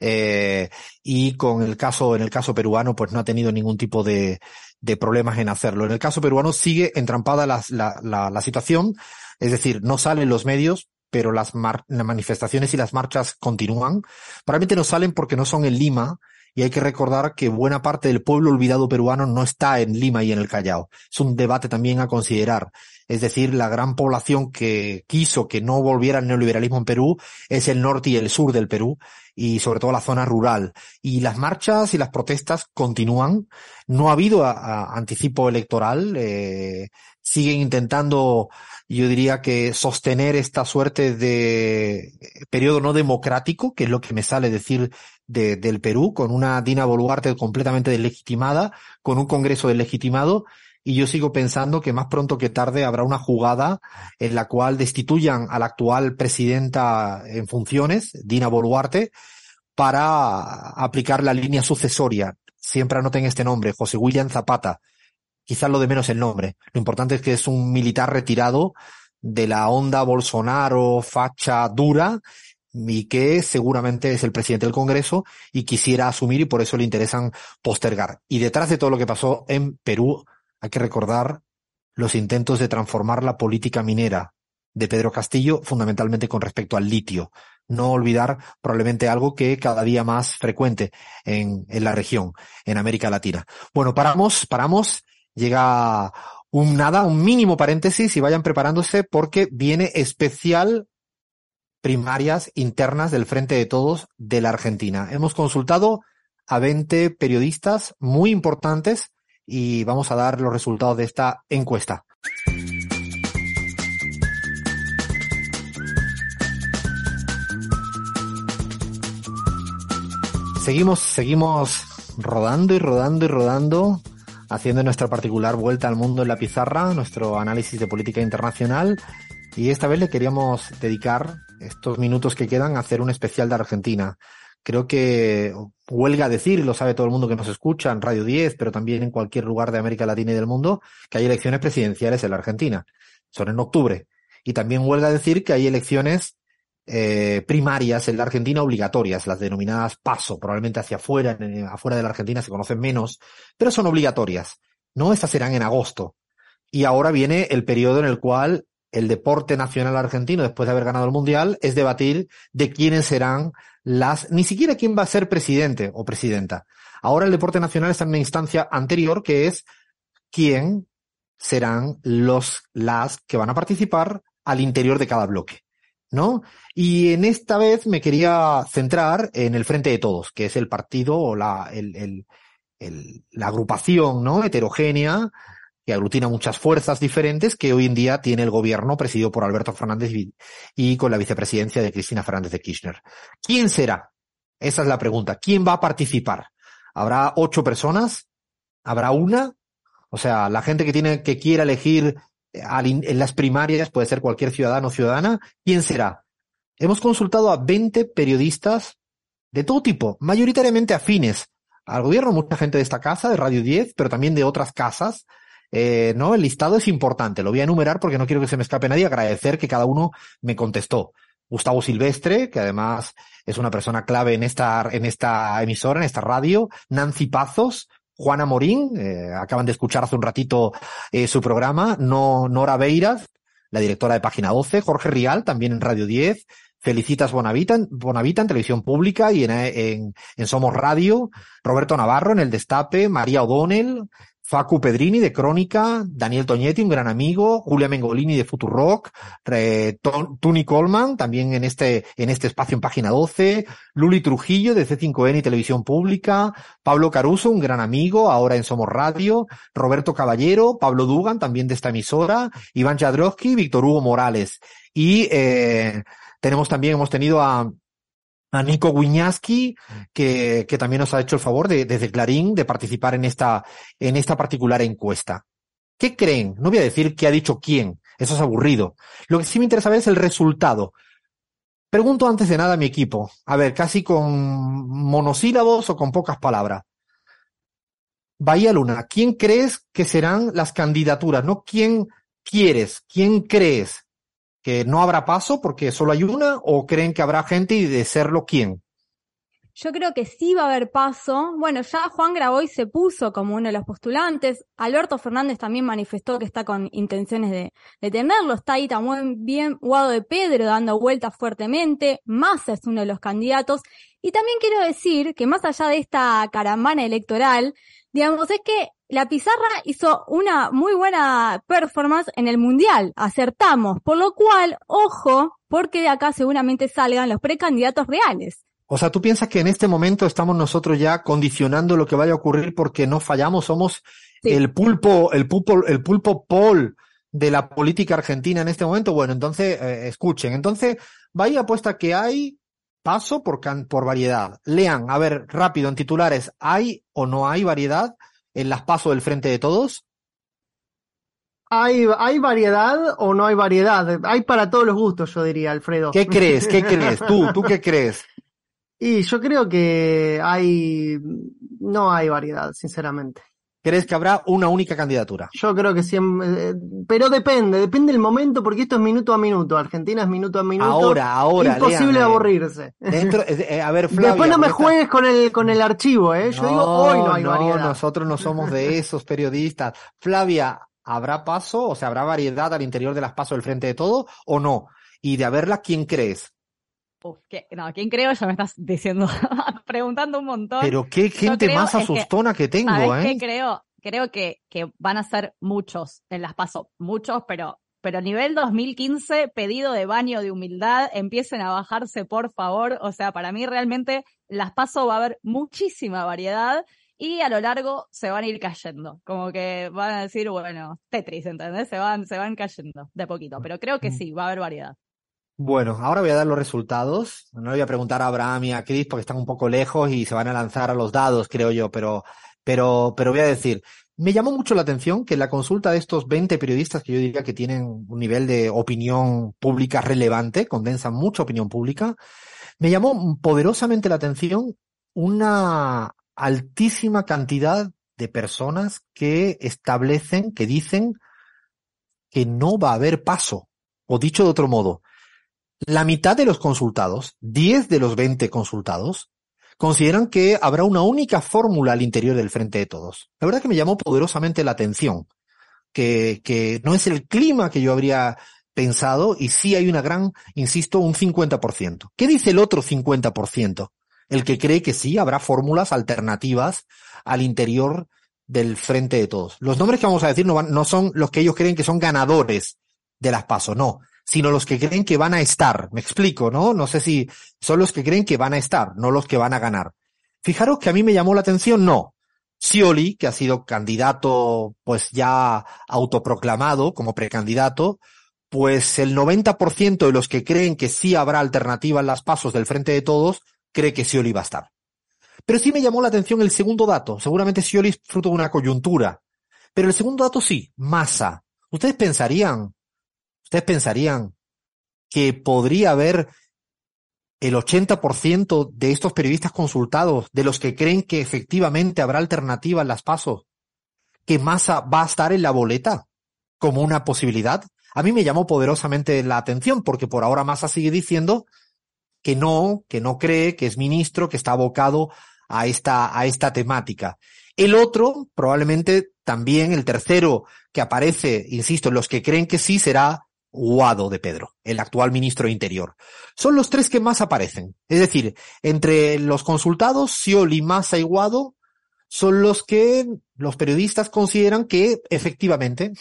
Eh, y con el caso, en el caso peruano, pues no ha tenido ningún tipo de, de problemas en hacerlo. En el caso peruano sigue entrampada la, la, la, la situación. Es decir, no salen los medios, pero las, las, manifestaciones y las marchas continúan. Probablemente no salen porque no son en Lima y hay que recordar que buena parte del pueblo olvidado peruano no está en Lima y en el Callao. Es un debate también a considerar. Es decir, la gran población que quiso que no volviera el neoliberalismo en Perú es el norte y el sur del Perú y sobre todo la zona rural. Y las marchas y las protestas continúan. No ha habido anticipo electoral. Eh, siguen intentando yo diría que sostener esta suerte de periodo no democrático, que es lo que me sale decir de, del Perú, con una Dina Boluarte completamente deslegitimada, con un Congreso deslegitimado, y yo sigo pensando que más pronto que tarde habrá una jugada en la cual destituyan a la actual presidenta en funciones, Dina Boluarte, para aplicar la línea sucesoria. Siempre anoten este nombre, José William Zapata quizás lo de menos el nombre. Lo importante es que es un militar retirado de la onda Bolsonaro, facha dura, y que seguramente es el presidente del Congreso y quisiera asumir y por eso le interesan postergar. Y detrás de todo lo que pasó en Perú, hay que recordar los intentos de transformar la política minera de Pedro Castillo, fundamentalmente con respecto al litio. No olvidar probablemente algo que cada día más frecuente en, en la región, en América Latina. Bueno, paramos, paramos, llega un nada, un mínimo paréntesis y vayan preparándose porque viene especial primarias internas del Frente de Todos de la Argentina. Hemos consultado a 20 periodistas muy importantes y vamos a dar los resultados de esta encuesta. Seguimos, seguimos rodando y rodando y rodando, haciendo nuestra particular vuelta al mundo en la pizarra, nuestro análisis de política internacional. Y esta vez le queríamos dedicar estos minutos que quedan a hacer un especial de Argentina. Creo que huelga decir, lo sabe todo el mundo que nos escucha en Radio 10, pero también en cualquier lugar de América Latina y del mundo, que hay elecciones presidenciales en la Argentina. Son en octubre. Y también huelga decir que hay elecciones eh, primarias en la Argentina obligatorias, las denominadas paso, probablemente hacia afuera, en, afuera de la Argentina se conocen menos, pero son obligatorias. No, estas serán en agosto. Y ahora viene el periodo en el cual el deporte nacional argentino, después de haber ganado el Mundial, es debatir de quiénes serán las, ni siquiera quién va a ser presidente o presidenta. Ahora el deporte nacional está en una instancia anterior que es quién serán los, las que van a participar al interior de cada bloque. ¿no? Y en esta vez me quería centrar en el Frente de Todos, que es el partido o la, el, el, el, la agrupación, ¿no? Heterogénea que aglutina muchas fuerzas diferentes que hoy en día tiene el gobierno presidido por Alberto Fernández y, y con la vicepresidencia de Cristina Fernández de Kirchner. ¿Quién será? Esa es la pregunta. ¿Quién va a participar? ¿Habrá ocho personas? ¿Habrá una? O sea, la gente que tiene, que quiera elegir en las primarias, puede ser cualquier ciudadano o ciudadana, ¿quién será? Hemos consultado a 20 periodistas de todo tipo, mayoritariamente afines al gobierno, mucha gente de esta casa, de Radio 10, pero también de otras casas. Eh, no, el listado es importante, lo voy a enumerar porque no quiero que se me escape nadie, agradecer que cada uno me contestó. Gustavo Silvestre, que además es una persona clave en esta, en esta emisora, en esta radio, Nancy Pazos, Juana Morín, eh, acaban de escuchar hace un ratito eh, su programa, no, Nora Beiras, la directora de Página 12, Jorge Rial, también en Radio 10, Felicitas Bonavita, Bonavita en Televisión Pública y en, en, en Somos Radio, Roberto Navarro en El Destape, María O'Donnell, Facu Pedrini de Crónica, Daniel Toñetti, un gran amigo, Julia Mengolini de Futurock, Tony Coleman, también en este, en este espacio en página 12, Luli Trujillo de C5N y Televisión Pública, Pablo Caruso, un gran amigo, ahora en Somos Radio, Roberto Caballero, Pablo Dugan, también de esta emisora, Iván Jadrowski, Víctor Hugo Morales. Y eh, tenemos también, hemos tenido a a Nico Wiñaski, que, que también nos ha hecho el favor de, desde Clarín de participar en esta, en esta particular encuesta. ¿Qué creen? No voy a decir qué ha dicho quién, eso es aburrido. Lo que sí me interesa ver es el resultado. Pregunto antes de nada a mi equipo, a ver, casi con monosílabos o con pocas palabras. Bahía Luna, ¿quién crees que serán las candidaturas? No quién quieres, quién crees que no habrá paso porque solo hay una o creen que habrá gente y de serlo quién? Yo creo que sí va a haber paso. Bueno, ya Juan Graboy se puso como uno de los postulantes. Alberto Fernández también manifestó que está con intenciones de, de tenerlo. Está ahí también bien Guado de Pedro dando vueltas fuertemente. Massa es uno de los candidatos. Y también quiero decir que más allá de esta caravana electoral, digamos, es que la pizarra hizo una muy buena performance en el mundial, acertamos, por lo cual, ojo, porque de acá seguramente salgan los precandidatos reales. O sea, tú piensas que en este momento estamos nosotros ya condicionando lo que vaya a ocurrir porque no fallamos, somos sí. el pulpo, el pulpo, el pulpo pol de la política argentina en este momento. Bueno, entonces, eh, escuchen, entonces, vaya apuesta que hay paso por, por variedad. Lean, a ver, rápido, en titulares, ¿hay o no hay variedad en las pasos del frente de todos? ¿Hay, ¿Hay variedad o no hay variedad? Hay para todos los gustos, yo diría, Alfredo. ¿Qué crees? ¿Qué crees? ¿Tú? ¿Tú qué crees? Y yo creo que hay, no hay variedad, sinceramente. Crees que habrá una única candidatura. Yo creo que siempre, eh, pero depende, depende del momento porque esto es minuto a minuto, Argentina es minuto a minuto. Ahora, ahora, Imposible Lean, eh, aburrirse. Dentro, eh, eh, a ver, Flavia, Después no me juegues con el, con el archivo, ¿eh? Yo digo, hoy no hay variedad. nosotros no somos de esos periodistas. Flavia, ¿habrá paso? O sea, ¿habrá variedad al interior de las pasos del frente de todo o no? Y de haberla, ¿quién crees? Uf, ¿qué- no, ¿quién creo? Ya me estás diciendo, preguntando un montón. Pero qué gente creo más que- asustona que, tengo, ¿Sabes ¿eh? qué creo? Creo que, que van a ser muchos en las paso, muchos, pero, pero nivel 2015, pedido de baño de humildad, empiecen a bajarse, por favor. O sea, para mí realmente las paso va a haber muchísima variedad y a lo largo se van a ir cayendo. Como que van a decir, bueno, Tetris, ¿entendés? Se van, se van cayendo de poquito, pero creo que sí, va a haber variedad. Bueno, ahora voy a dar los resultados. No le voy a preguntar a Abraham y a Chris porque están un poco lejos y se van a lanzar a los dados, creo yo, pero, pero, pero voy a decir, me llamó mucho la atención que la consulta de estos 20 periodistas que yo diría que tienen un nivel de opinión pública relevante, condensan mucha opinión pública, me llamó poderosamente la atención una altísima cantidad de personas que establecen, que dicen que no va a haber paso. O dicho de otro modo, la mitad de los consultados, 10 de los 20 consultados, consideran que habrá una única fórmula al interior del frente de todos. La verdad que me llamó poderosamente la atención, que, que no es el clima que yo habría pensado y sí hay una gran, insisto, un 50%. ¿Qué dice el otro 50%? El que cree que sí habrá fórmulas alternativas al interior del frente de todos. Los nombres que vamos a decir no, van, no son los que ellos creen que son ganadores de las pasos, no, sino los que creen que van a estar. Me explico, ¿no? No sé si son los que creen que van a estar, no los que van a ganar. Fijaros que a mí me llamó la atención, no. Scioli, que ha sido candidato, pues ya autoproclamado como precandidato, pues el 90% de los que creen que sí habrá alternativa en las pasos del frente de todos, cree que Scioli va a estar. Pero sí me llamó la atención el segundo dato. Seguramente Scioli es fruto de una coyuntura. Pero el segundo dato sí, masa. Ustedes pensarían, ustedes pensarían que podría haber el 80% de estos periodistas consultados, de los que creen que efectivamente habrá alternativa en las pasos, que Massa va a estar en la boleta como una posibilidad. A mí me llamó poderosamente la atención porque por ahora Massa sigue diciendo que no, que no cree, que es ministro, que está abocado a esta, a esta temática. El otro, probablemente también el tercero que aparece, insisto, los que creen que sí será Guado de Pedro, el actual ministro de Interior. Son los tres que más aparecen. Es decir, entre los consultados, Scioli, Massa y Guado, son los que los periodistas consideran que efectivamente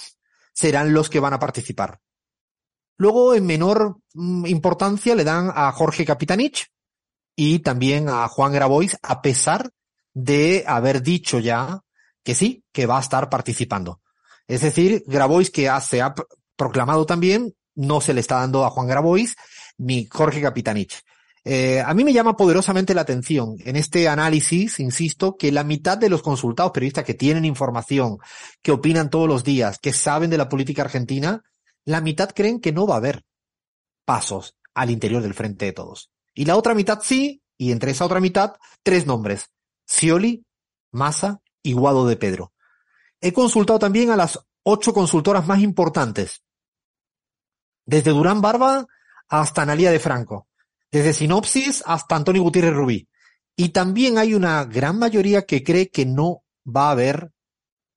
serán los que van a participar. Luego, en menor mm, importancia, le dan a Jorge Capitanich y también a Juan Grabois, a pesar de haber dicho ya que sí, que va a estar participando. Es decir, Grabois, que ha- se ha pr- proclamado también, no se le está dando a Juan Grabois ni Jorge Capitanich. Eh, a mí me llama poderosamente la atención en este análisis, insisto, que la mitad de los consultados periodistas que tienen información, que opinan todos los días, que saben de la política argentina, la mitad creen que no va a haber pasos al interior del frente de todos. Y la otra mitad sí, y entre esa otra mitad, tres nombres. Scioli, Massa y Guado de Pedro. He consultado también a las ocho consultoras más importantes. Desde Durán Barba hasta Analía de Franco. Desde Sinopsis hasta Antonio Gutiérrez Rubí. Y también hay una gran mayoría que cree que no va a haber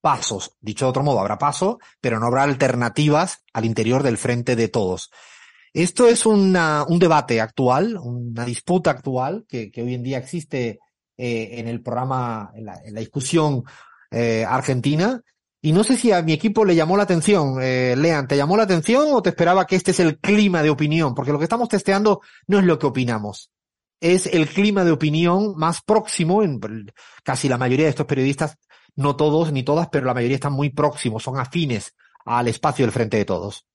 pasos. Dicho de otro modo, habrá paso, pero no habrá alternativas al interior del frente de todos. Esto es una, un debate actual, una disputa actual que, que hoy en día existe eh, en el programa, en la, en la discusión eh, argentina. Y no sé si a mi equipo le llamó la atención. Eh, Lean, ¿te llamó la atención o te esperaba que este es el clima de opinión? Porque lo que estamos testeando no es lo que opinamos. Es el clima de opinión más próximo. En, casi la mayoría de estos periodistas, no todos ni todas, pero la mayoría están muy próximos, son afines al espacio del frente de todos.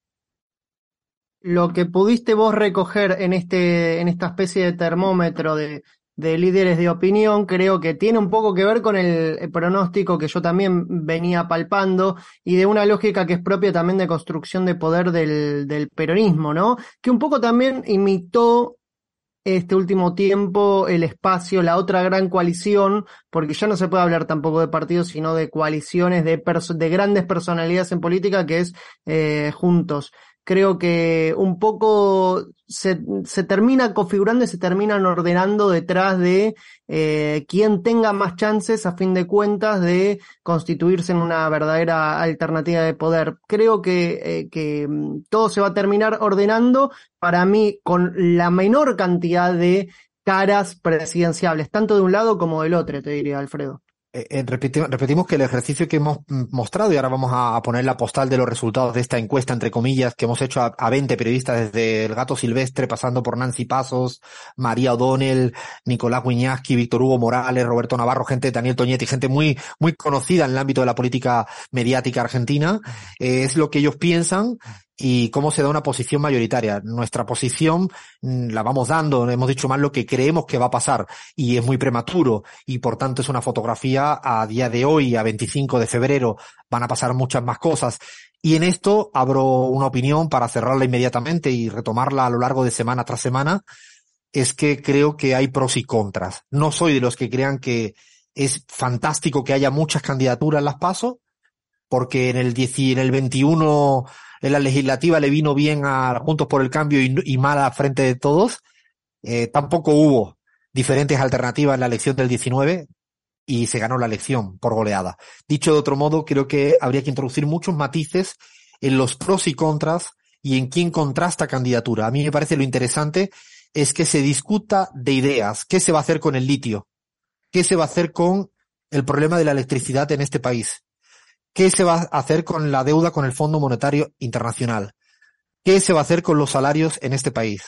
Lo que pudiste vos recoger en este, en esta especie de termómetro de, de líderes de opinión, creo que tiene un poco que ver con el, pronóstico que yo también venía palpando y de una lógica que es propia también de construcción de poder del, del peronismo, ¿no? Que un poco también imitó este último tiempo el espacio, la otra gran coalición, porque ya no se puede hablar tampoco de partidos, sino de coaliciones de, de grandes personalidades en política, que es eh, Juntos creo que un poco se, se, termina configurando y se terminan ordenando detrás de eh, quien tenga más chances a fin de cuentas de constituirse en una verdadera alternativa de poder. Creo que, eh, que mm, todo se va a terminar ordenando para mí con la menor cantidad de caras presidenciables, tanto de un lado como del otro, te diría Alfredo. Eh, eh, repetimos, que el ejercicio que hemos mostrado, y ahora vamos a, poner la postal de los resultados de esta encuesta, entre comillas, que hemos hecho a, a 20 periodistas desde el gato silvestre, pasando por Nancy Pasos, María O'Donnell, Nicolás Guiñaski, Víctor Hugo Morales, Roberto Navarro, gente, Daniel Toñetti, gente muy, muy conocida en el ámbito de la política mediática argentina. Eh, es lo que ellos piensan y cómo se da una posición mayoritaria. Nuestra posición mm, la vamos dando, hemos dicho más lo que creemos que va a pasar y es muy prematuro y por tanto es una fotografía a día de hoy, a 25 de febrero, van a pasar muchas más cosas. Y en esto abro una opinión para cerrarla inmediatamente y retomarla a lo largo de semana tras semana, es que creo que hay pros y contras. No soy de los que crean que es fantástico que haya muchas candidaturas en las pasos, porque en el, 10, en el 21 en la legislativa le vino bien a Juntos por el Cambio y, y mal a frente de todos. Eh, tampoco hubo diferentes alternativas en la elección del 19 y se ganó la elección por goleada. Dicho de otro modo, creo que habría que introducir muchos matices en los pros y contras y en quién contrasta candidatura. A mí me parece lo interesante es que se discuta de ideas. ¿Qué se va a hacer con el litio? ¿Qué se va a hacer con el problema de la electricidad en este país? ¿Qué se va a hacer con la deuda con el Fondo Monetario Internacional? ¿Qué se va a hacer con los salarios en este país?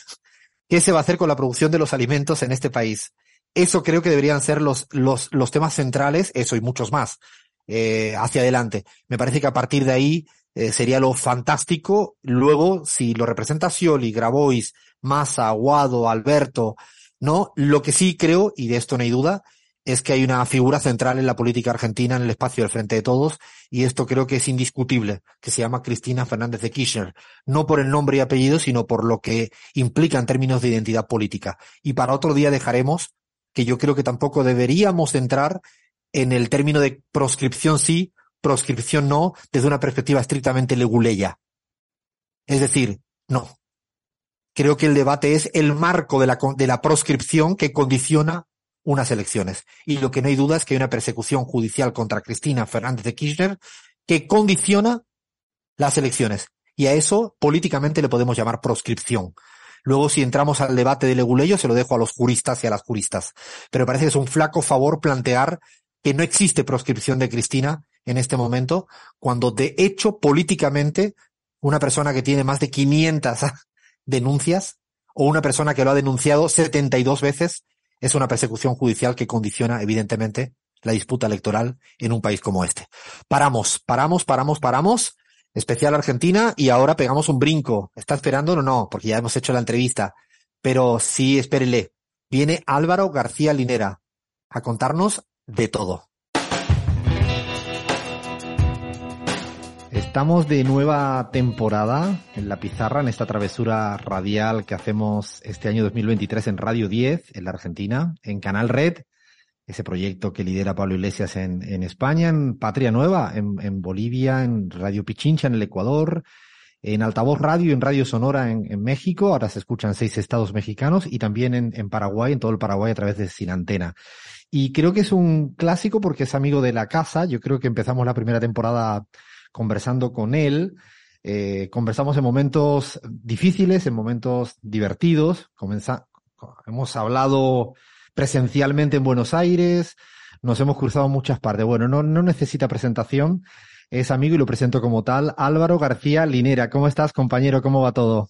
¿Qué se va a hacer con la producción de los alimentos en este país? Eso creo que deberían ser los, los, los temas centrales, eso y muchos más, eh, hacia adelante. Me parece que a partir de ahí eh, sería lo fantástico. Luego, si lo representa Scioli, Grabois, Massa, Aguado, Alberto, ¿no? Lo que sí creo, y de esto no hay duda, es que hay una figura central en la política argentina en el espacio del frente de todos, y esto creo que es indiscutible, que se llama Cristina Fernández de Kirchner, no por el nombre y apellido, sino por lo que implica en términos de identidad política. Y para otro día dejaremos que yo creo que tampoco deberíamos entrar en el término de proscripción sí, proscripción no, desde una perspectiva estrictamente leguleya. Es decir, no. Creo que el debate es el marco de la, de la proscripción que condiciona unas elecciones. Y lo que no hay duda es que hay una persecución judicial contra Cristina Fernández de Kirchner que condiciona las elecciones. Y a eso políticamente le podemos llamar proscripción. Luego, si entramos al debate de Leguleyo, se lo dejo a los juristas y a las juristas. Pero parece que es un flaco favor plantear que no existe proscripción de Cristina en este momento, cuando de hecho políticamente una persona que tiene más de 500 denuncias o una persona que lo ha denunciado 72 veces es una persecución judicial que condiciona, evidentemente, la disputa electoral en un país como este. Paramos, paramos, paramos, paramos. Especial Argentina y ahora pegamos un brinco. ¿Está esperando o no? Porque ya hemos hecho la entrevista. Pero sí, espérele. Viene Álvaro García Linera a contarnos de todo. Estamos de nueva temporada en la pizarra, en esta travesura radial que hacemos este año 2023 en Radio 10, en la Argentina, en Canal Red, ese proyecto que lidera Pablo Iglesias en, en España, en Patria Nueva, en, en, Bolivia, en Radio Pichincha en el Ecuador, en Altavoz Radio, en Radio Sonora en, en México, ahora se escuchan seis estados mexicanos y también en Paraguay, en todo el Paraguay a través de Sin Antena. Y creo que es un clásico porque es amigo de la casa, yo creo que empezamos la primera temporada conversando con él. Eh, conversamos en momentos difíciles, en momentos divertidos. hemos hablado presencialmente en Buenos Aires, nos hemos cruzado muchas partes. Bueno, no, no necesita presentación, es amigo y lo presento como tal. Álvaro García Linera, ¿cómo estás, compañero? ¿Cómo va todo?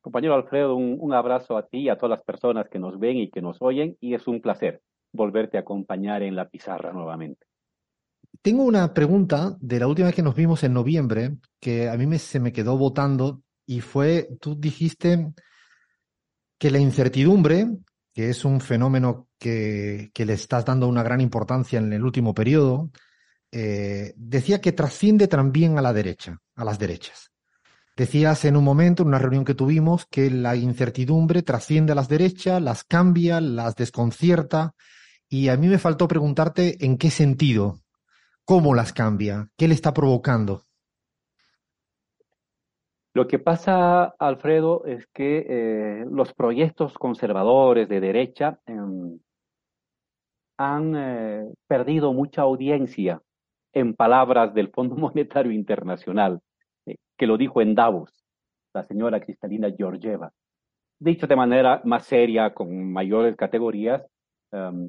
Compañero Alfredo, un abrazo a ti y a todas las personas que nos ven y que nos oyen, y es un placer volverte a acompañar en la pizarra nuevamente. Tengo una pregunta de la última vez que nos vimos en noviembre, que a mí me, se me quedó votando, y fue, tú dijiste que la incertidumbre, que es un fenómeno que, que le estás dando una gran importancia en el último periodo, eh, decía que trasciende también a la derecha, a las derechas. Decías en un momento, en una reunión que tuvimos, que la incertidumbre trasciende a las derechas, las cambia, las desconcierta, y a mí me faltó preguntarte en qué sentido, cómo las cambia, qué le está provocando. Lo que pasa, Alfredo, es que eh, los proyectos conservadores de derecha em, han eh, perdido mucha audiencia, en palabras del Fondo Monetario Internacional, eh, que lo dijo en Davos, la señora Cristalina Georgieva. Dicho de manera más seria, con mayores categorías, em,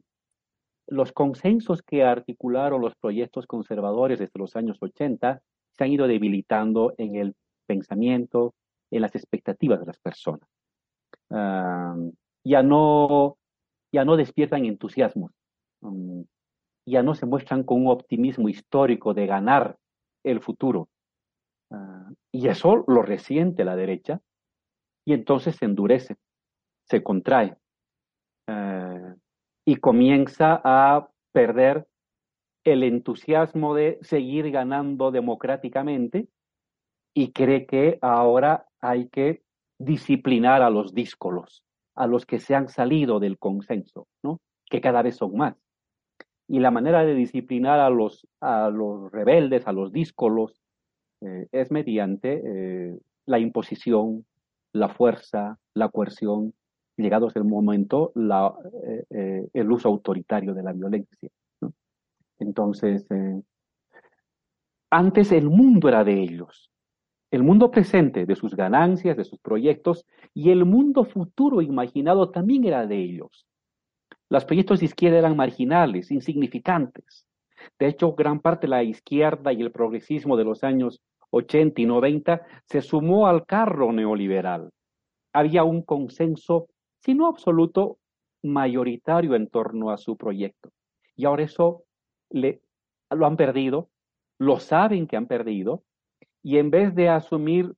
los consensos que articularon los proyectos conservadores desde los años 80 se han ido debilitando en el pensamiento, en las expectativas de las personas. ya, no, ya no despiertan entusiasmos, ya no se muestran con un optimismo histórico de ganar el futuro. Ah, y eso lo resiente la derecha y entonces se endurece, se contrae ah, y comienza a perder el entusiasmo de seguir ganando democráticamente y cree que ahora hay que disciplinar a los díscolos, a los que se han salido del consenso, ¿no? que cada vez son más. Y la manera de disciplinar a los, a los rebeldes, a los díscolos, eh, es mediante eh, la imposición, la fuerza, la coerción, llegados el momento, la, eh, el uso autoritario de la violencia. Entonces, antes el mundo era de ellos, el mundo presente de sus ganancias, de sus proyectos, y el mundo futuro imaginado también era de ellos. Los proyectos de izquierda eran marginales, insignificantes. De hecho, gran parte de la izquierda y el progresismo de los años 80 y 90 se sumó al carro neoliberal. Había un consenso, si no absoluto, mayoritario en torno a su proyecto. Y ahora eso lo han perdido, lo saben que han perdido, y en vez de asumir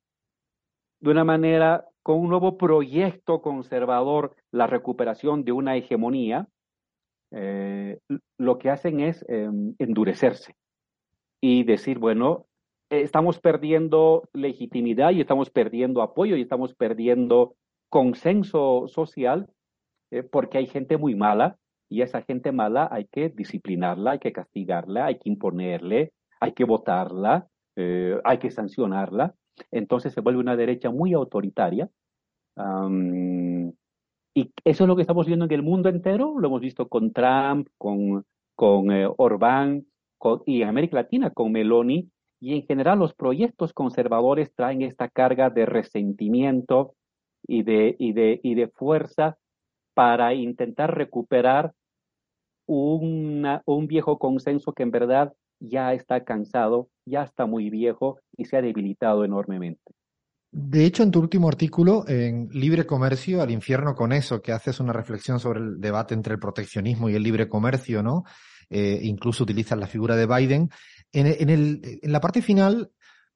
de una manera con un nuevo proyecto conservador la recuperación de una hegemonía, eh, lo que hacen es em, endurecerse y decir, bueno, estamos perdiendo legitimidad y estamos perdiendo apoyo y estamos perdiendo consenso social eh, porque hay gente muy mala y esa gente mala hay que disciplinarla, hay que castigarla, hay que imponerle, hay que votarla, eh, hay que sancionarla. Entonces se vuelve una derecha muy autoritaria. y eso es lo que estamos viendo en el mundo entero. Lo hemos visto con Trump, con, con eh, Orbán y en América Latina con Meloni. Y en general los proyectos conservadores traen esta carga de resentimiento y de, y de, y de fuerza para intentar recuperar un viejo consenso que en verdad ya está cansado, ya está muy viejo y se ha debilitado enormemente. De hecho, en tu último artículo, en Libre Comercio, al infierno con eso, que haces una reflexión sobre el debate entre el proteccionismo y el libre comercio, ¿no? Eh, incluso utilizas la figura de Biden. En, en, el, en la parte final,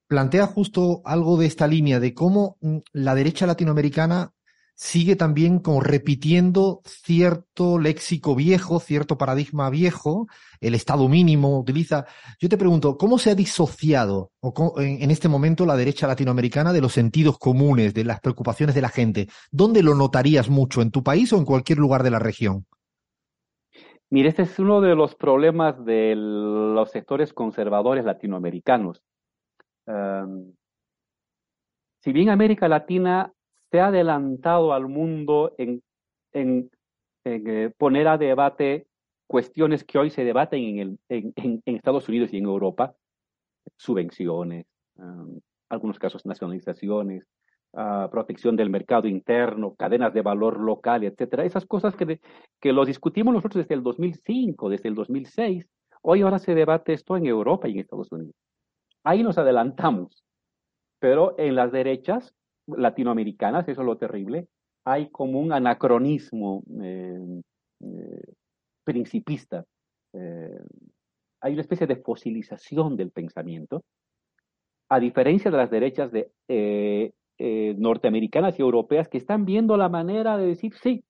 plantea justo algo de esta línea, de cómo mm, la derecha latinoamericana sigue también como repitiendo cierto léxico viejo, cierto paradigma viejo, el Estado mínimo utiliza. Yo te pregunto, ¿cómo se ha disociado en este momento la derecha latinoamericana de los sentidos comunes, de las preocupaciones de la gente? ¿Dónde lo notarías mucho? ¿En tu país o en cualquier lugar de la región? Mire, este es uno de los problemas de los sectores conservadores latinoamericanos. Si bien América Latina se ha adelantado al mundo en, eh, poner a debate cuestiones que hoy se debaten en, Estados Unidos y en Europa, subvenciones, um, algunos casos nacionalizaciones, uh, protección del mercado interno, cadenas de valor local, etcétera. Esas cosas que, que lo discutimos nosotros desde el 2005, desde el 2006. Hoy ahora se debate esto en Europa y en Estados Unidos. Ahí nos adelantamos. Pero en las derechas latinoamericanas, eso es lo terrible, hay como un anacronismo eh, eh, principista. Eh, hay una especie de fosilización del pensamiento, a diferencia de las derechas de, norteamericanas y europeas que están viendo la manera de decir, sí,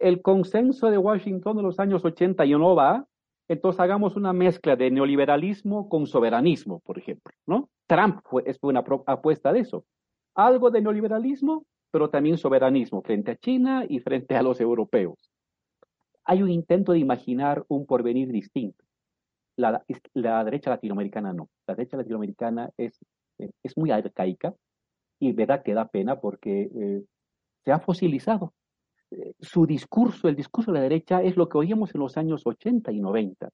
el consenso de Washington de los años 80 ya no va, entonces hagamos una mezcla de neoliberalismo con soberanismo, por ejemplo, ¿no? Trump fue, es una apuesta de eso algo de neoliberalismo, pero también soberanismo frente a China y frente a los europeos. Hay un intento de imaginar un porvenir distinto. La, la derecha latinoamericana no. La derecha latinoamericana es, es muy arcaica y verdad que da pena porque eh, se ha fosilizado. Eh, su discurso, el discurso de la derecha es lo que oíamos en los años 80 y 90.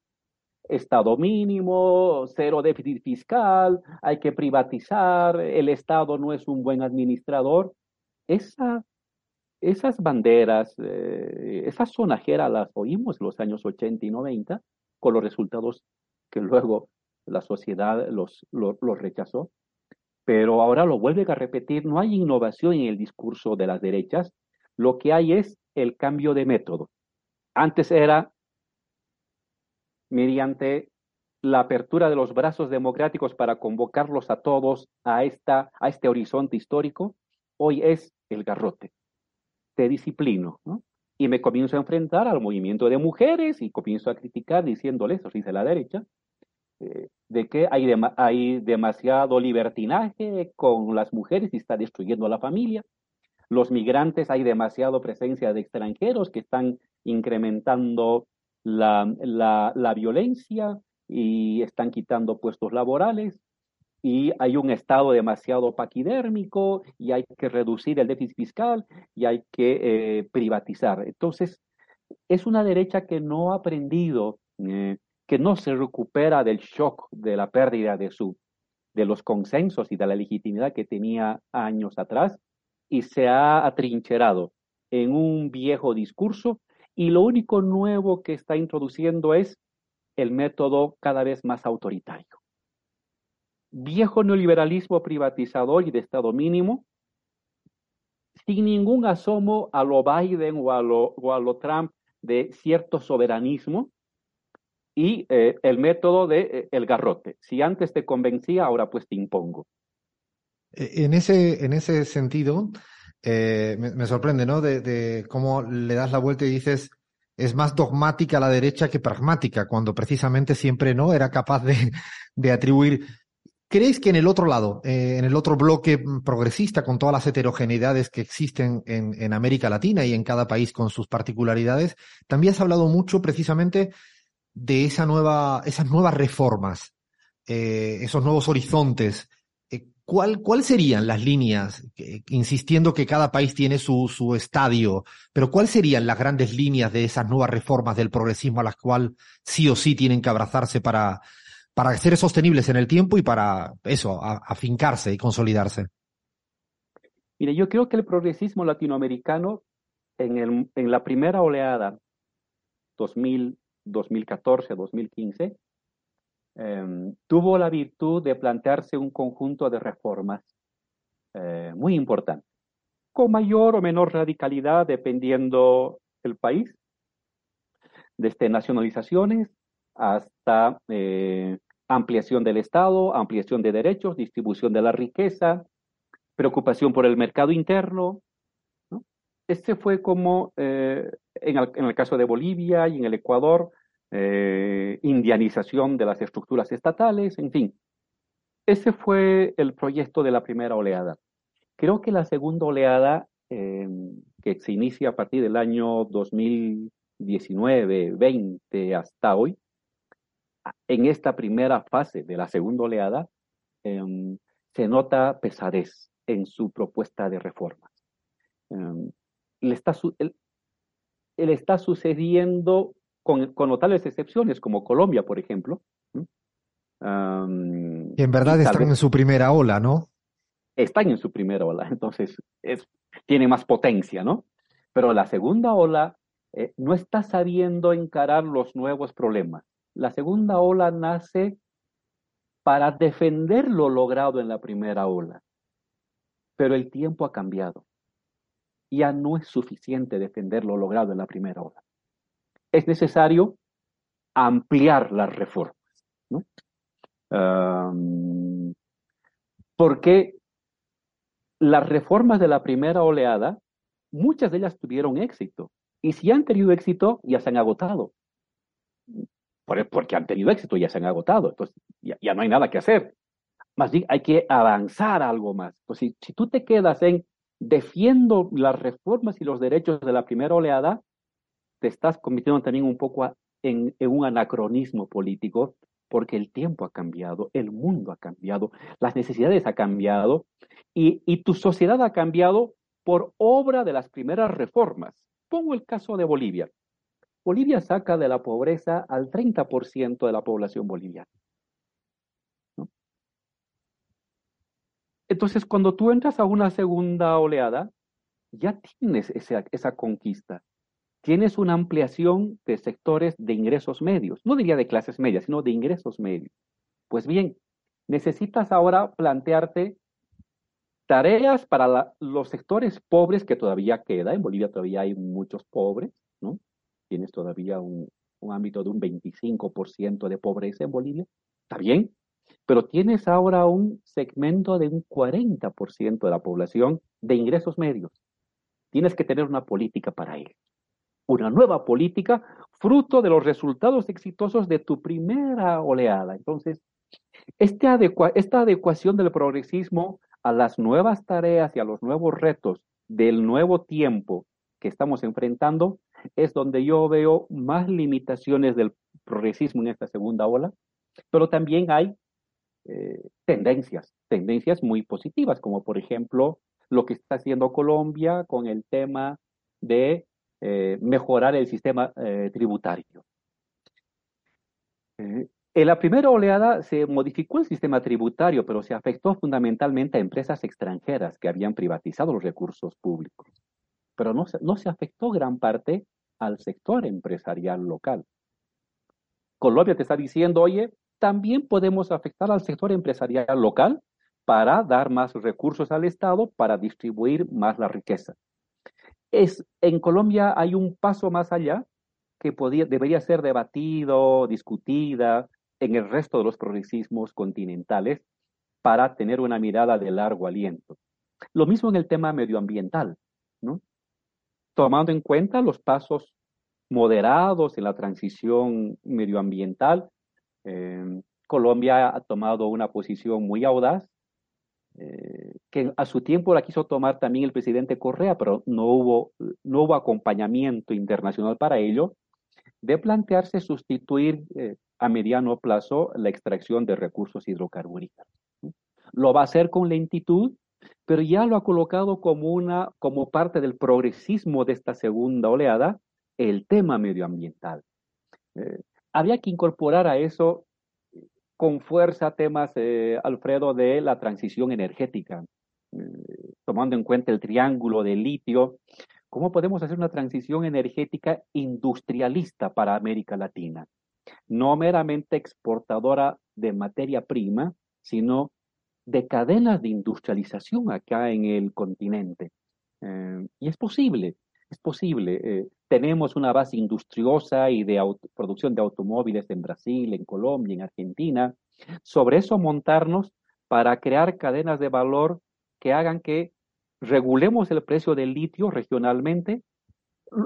Estado mínimo, cero déficit fiscal, hay que privatizar, el Estado no es un buen administrador. Esa, esas banderas, eh, esa sonajera las oímos en los años 80 y 90 con los resultados que luego la sociedad los, los, los rechazó pero ahora lo vuelven a repetir, no hay innovación en el discurso de las derechas, lo que hay es el cambio de método. Antes era mediante la apertura de los brazos democráticos para convocarlos a todos a, esta, a este horizonte histórico, hoy es el garrote. Te disciplino, ¿no? Y me comienzo a enfrentar al movimiento de mujeres y comienzo a criticar diciéndoles, eso dice la derecha, eh, de que hay, hay demasiado libertinaje con las mujeres y está destruyendo a la familia. Los migrantes, hay demasiado presencia de extranjeros que están incrementando la, la, la violencia y están quitando puestos laborales y hay un estado demasiado paquidérmico y hay que reducir el déficit fiscal y hay que eh, privatizar. Entonces, es una derecha que no ha aprendido eh, que no se recupera del shock de la pérdida de, su, de los consensos y de la legitimidad que tenía años atrás y se ha atrincherado en un viejo discurso y lo único nuevo que está introduciendo es el método cada vez más autoritario. Viejo neoliberalismo privatizador y de Estado mínimo, sin ningún asomo a lo Biden o a lo, o a lo Trump de cierto soberanismo, y eh, el método de eh, el garrote. Si antes te convencía, ahora pues te impongo. E, en ese, en ese sentido, eh, me, sorprende, ¿no? De, cómo le das la vuelta y dices, es más dogmática la derecha que pragmática, cuando precisamente siempre no era capaz de, de atribuir. ¿Creéis que en el otro lado, eh, en el otro bloque progresista, con todas las heterogeneidades que existen en, en América Latina y en cada país con sus particularidades, también has hablado mucho precisamente de esa nueva, esas nuevas reformas, eh, esos nuevos horizontes, ¿cuál, ¿cuáles serían las líneas, insistiendo que cada país tiene su, su estadio, pero cuáles serían las grandes líneas de esas nuevas reformas del progresismo a las cuales sí o sí tienen que abrazarse para, para ser sostenibles en el tiempo y para eso, afincarse y consolidarse? Mire, yo creo que el progresismo latinoamericano en, el, en la primera oleada, 2000, 2014 2015, eh, tuvo la virtud de plantearse un conjunto de reformas eh, muy importantes, con mayor o menor radicalidad dependiendo el país, desde nacionalizaciones hasta eh, ampliación del Estado, ampliación de derechos, distribución de la riqueza, preocupación por el mercado interno, este fue como eh, en, el, caso de Bolivia y en el Ecuador, eh, indianización de las estructuras estatales, en fin. Ese fue el proyecto de la primera oleada. Creo que la segunda oleada, eh, que se inicia a partir del año 2019, 20 hasta hoy, en esta primera fase de la segunda oleada, eh, se nota pesadez en su propuesta de reformas. Um, le está, él está sucediendo con, con, notables excepciones, como Colombia, por ejemplo. Um, y en verdad y están vez, en su primera ola, ¿no? Están en su primera ola, entonces es, tiene más potencia, ¿no? Pero la segunda ola eh, no está sabiendo encarar los nuevos problemas. La segunda ola nace para defender lo logrado en la primera ola, pero el tiempo ha cambiado ya no es suficiente defender lo logrado en la primera ola. Es necesario ampliar las reformas. ¿no? Porque las reformas de la primera oleada, muchas de ellas tuvieron éxito. Y si han tenido éxito, ya se han agotado. Porque han tenido éxito, ya se han agotado. Entonces, ya, no hay nada que hacer. Más bien hay que avanzar algo más. Pues si, si tú te quedas en defiendo las reformas y los derechos de la primera oleada, te estás convirtiendo también un poco en, un anacronismo político, porque el tiempo ha cambiado, el mundo ha cambiado, las necesidades han cambiado y, tu sociedad ha cambiado por obra de las primeras reformas. Pongo el caso de Bolivia. Bolivia saca de la pobreza al 30% de la población boliviana. Entonces, cuando tú entras a una segunda oleada, ya tienes esa, esa conquista. Tienes una ampliación de sectores de ingresos medios. No diría de clases medias, sino de ingresos medios. Pues bien, necesitas ahora plantearte tareas para los sectores pobres que todavía queda. En Bolivia todavía hay muchos pobres, ¿no? Tienes todavía un, un ámbito de un 25% de pobreza en Bolivia. Está bien, pero tienes ahora un segmento de un 40% de la población de ingresos medios. Tienes que tener una política para ello. Una nueva política fruto de los resultados exitosos de tu primera oleada. Entonces, este esta adecuación del progresismo a las nuevas tareas y a los nuevos retos del nuevo tiempo que estamos enfrentando es donde yo veo más limitaciones del progresismo en esta segunda ola, pero también hay eh, tendencias, tendencias muy positivas, como por ejemplo lo que está haciendo Colombia con el tema de eh, mejorar el sistema eh, tributario. Eh, en la primera oleada se modificó el sistema tributario, pero se afectó fundamentalmente a empresas extranjeras que habían privatizado los recursos públicos. Pero no se, no se afectó gran parte al sector empresarial local. Colombia te está diciendo, oye, también podemos afectar al sector empresarial local para dar más recursos al Estado, para distribuir más la riqueza. Es, en Colombia hay un paso más allá que podía, debería ser debatido, discutida en el resto de los progresismos continentales para tener una mirada de largo aliento. Lo mismo en el tema medioambiental, ¿no? Tomando en cuenta los pasos moderados en la transición medioambiental, eh, Colombia ha tomado una posición muy audaz, eh, que a su tiempo la quiso tomar también el presidente Correa, pero no hubo, no hubo acompañamiento internacional para ello, de plantearse sustituir eh, a mediano plazo la extracción de recursos hidrocarburíferos. Lo va a hacer con lentitud, pero ya lo ha colocado como, una, como parte del progresismo de esta segunda oleada, el tema medioambiental. Eh, había que incorporar a eso con fuerza temas, eh, Alfredo, de la transición energética, eh, tomando en cuenta el triángulo de litio. ¿Cómo podemos hacer una transición energética industrialista para América Latina? No meramente exportadora de materia prima, sino de cadenas de industrialización acá en el continente. Eh, y es posible, es posible. Eh, tenemos una base industriosa y de producción de automóviles en Brasil, en Colombia, en Argentina. Sobre eso montarnos para crear cadenas de valor que hagan que regulemos el precio del litio regionalmente,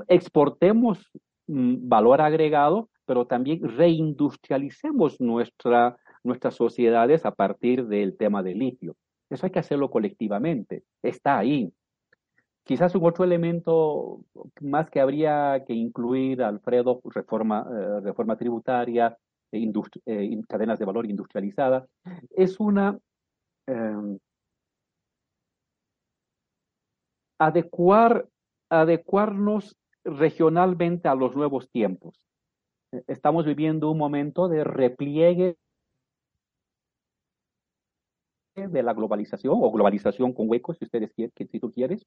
exportemos mm, valor agregado, pero también reindustrialicemos nuestra, nuestras sociedades a partir del tema del litio. Eso hay que hacerlo colectivamente, está ahí. Quizás un otro elemento más que habría que incluir, Alfredo, reforma, eh, reforma tributaria, eh, cadenas de valor industrializadas, es una eh, adecuar, adecuarnos regionalmente a los nuevos tiempos. Estamos viviendo un momento de repliegue de la globalización o globalización con huecos, si ustedes quieren, si tú quieres,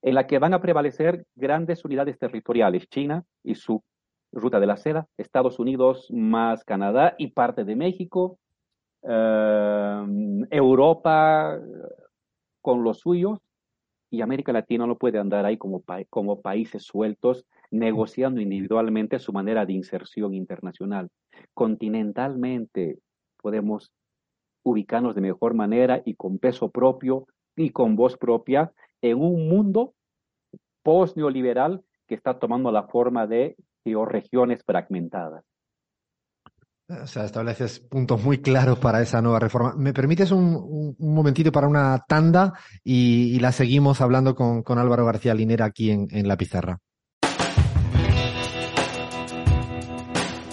en la que van a prevalecer grandes unidades territoriales, China y su ruta de la seda, Estados Unidos más Canadá y parte de México, eh, Europa con los suyos y América Latina no puede andar ahí como, como países sueltos negociando individualmente su manera de inserción internacional. Continentalmente podemos ubicarnos de mejor manera y con peso propio y con voz propia en un mundo post-neoliberal que está tomando la forma de regiones fragmentadas. O sea, estableces puntos muy claros para esa nueva reforma. ¿Me permites un momentito para una tanda y, y la seguimos hablando con, con, Álvaro García Linera aquí en, en la pizarra?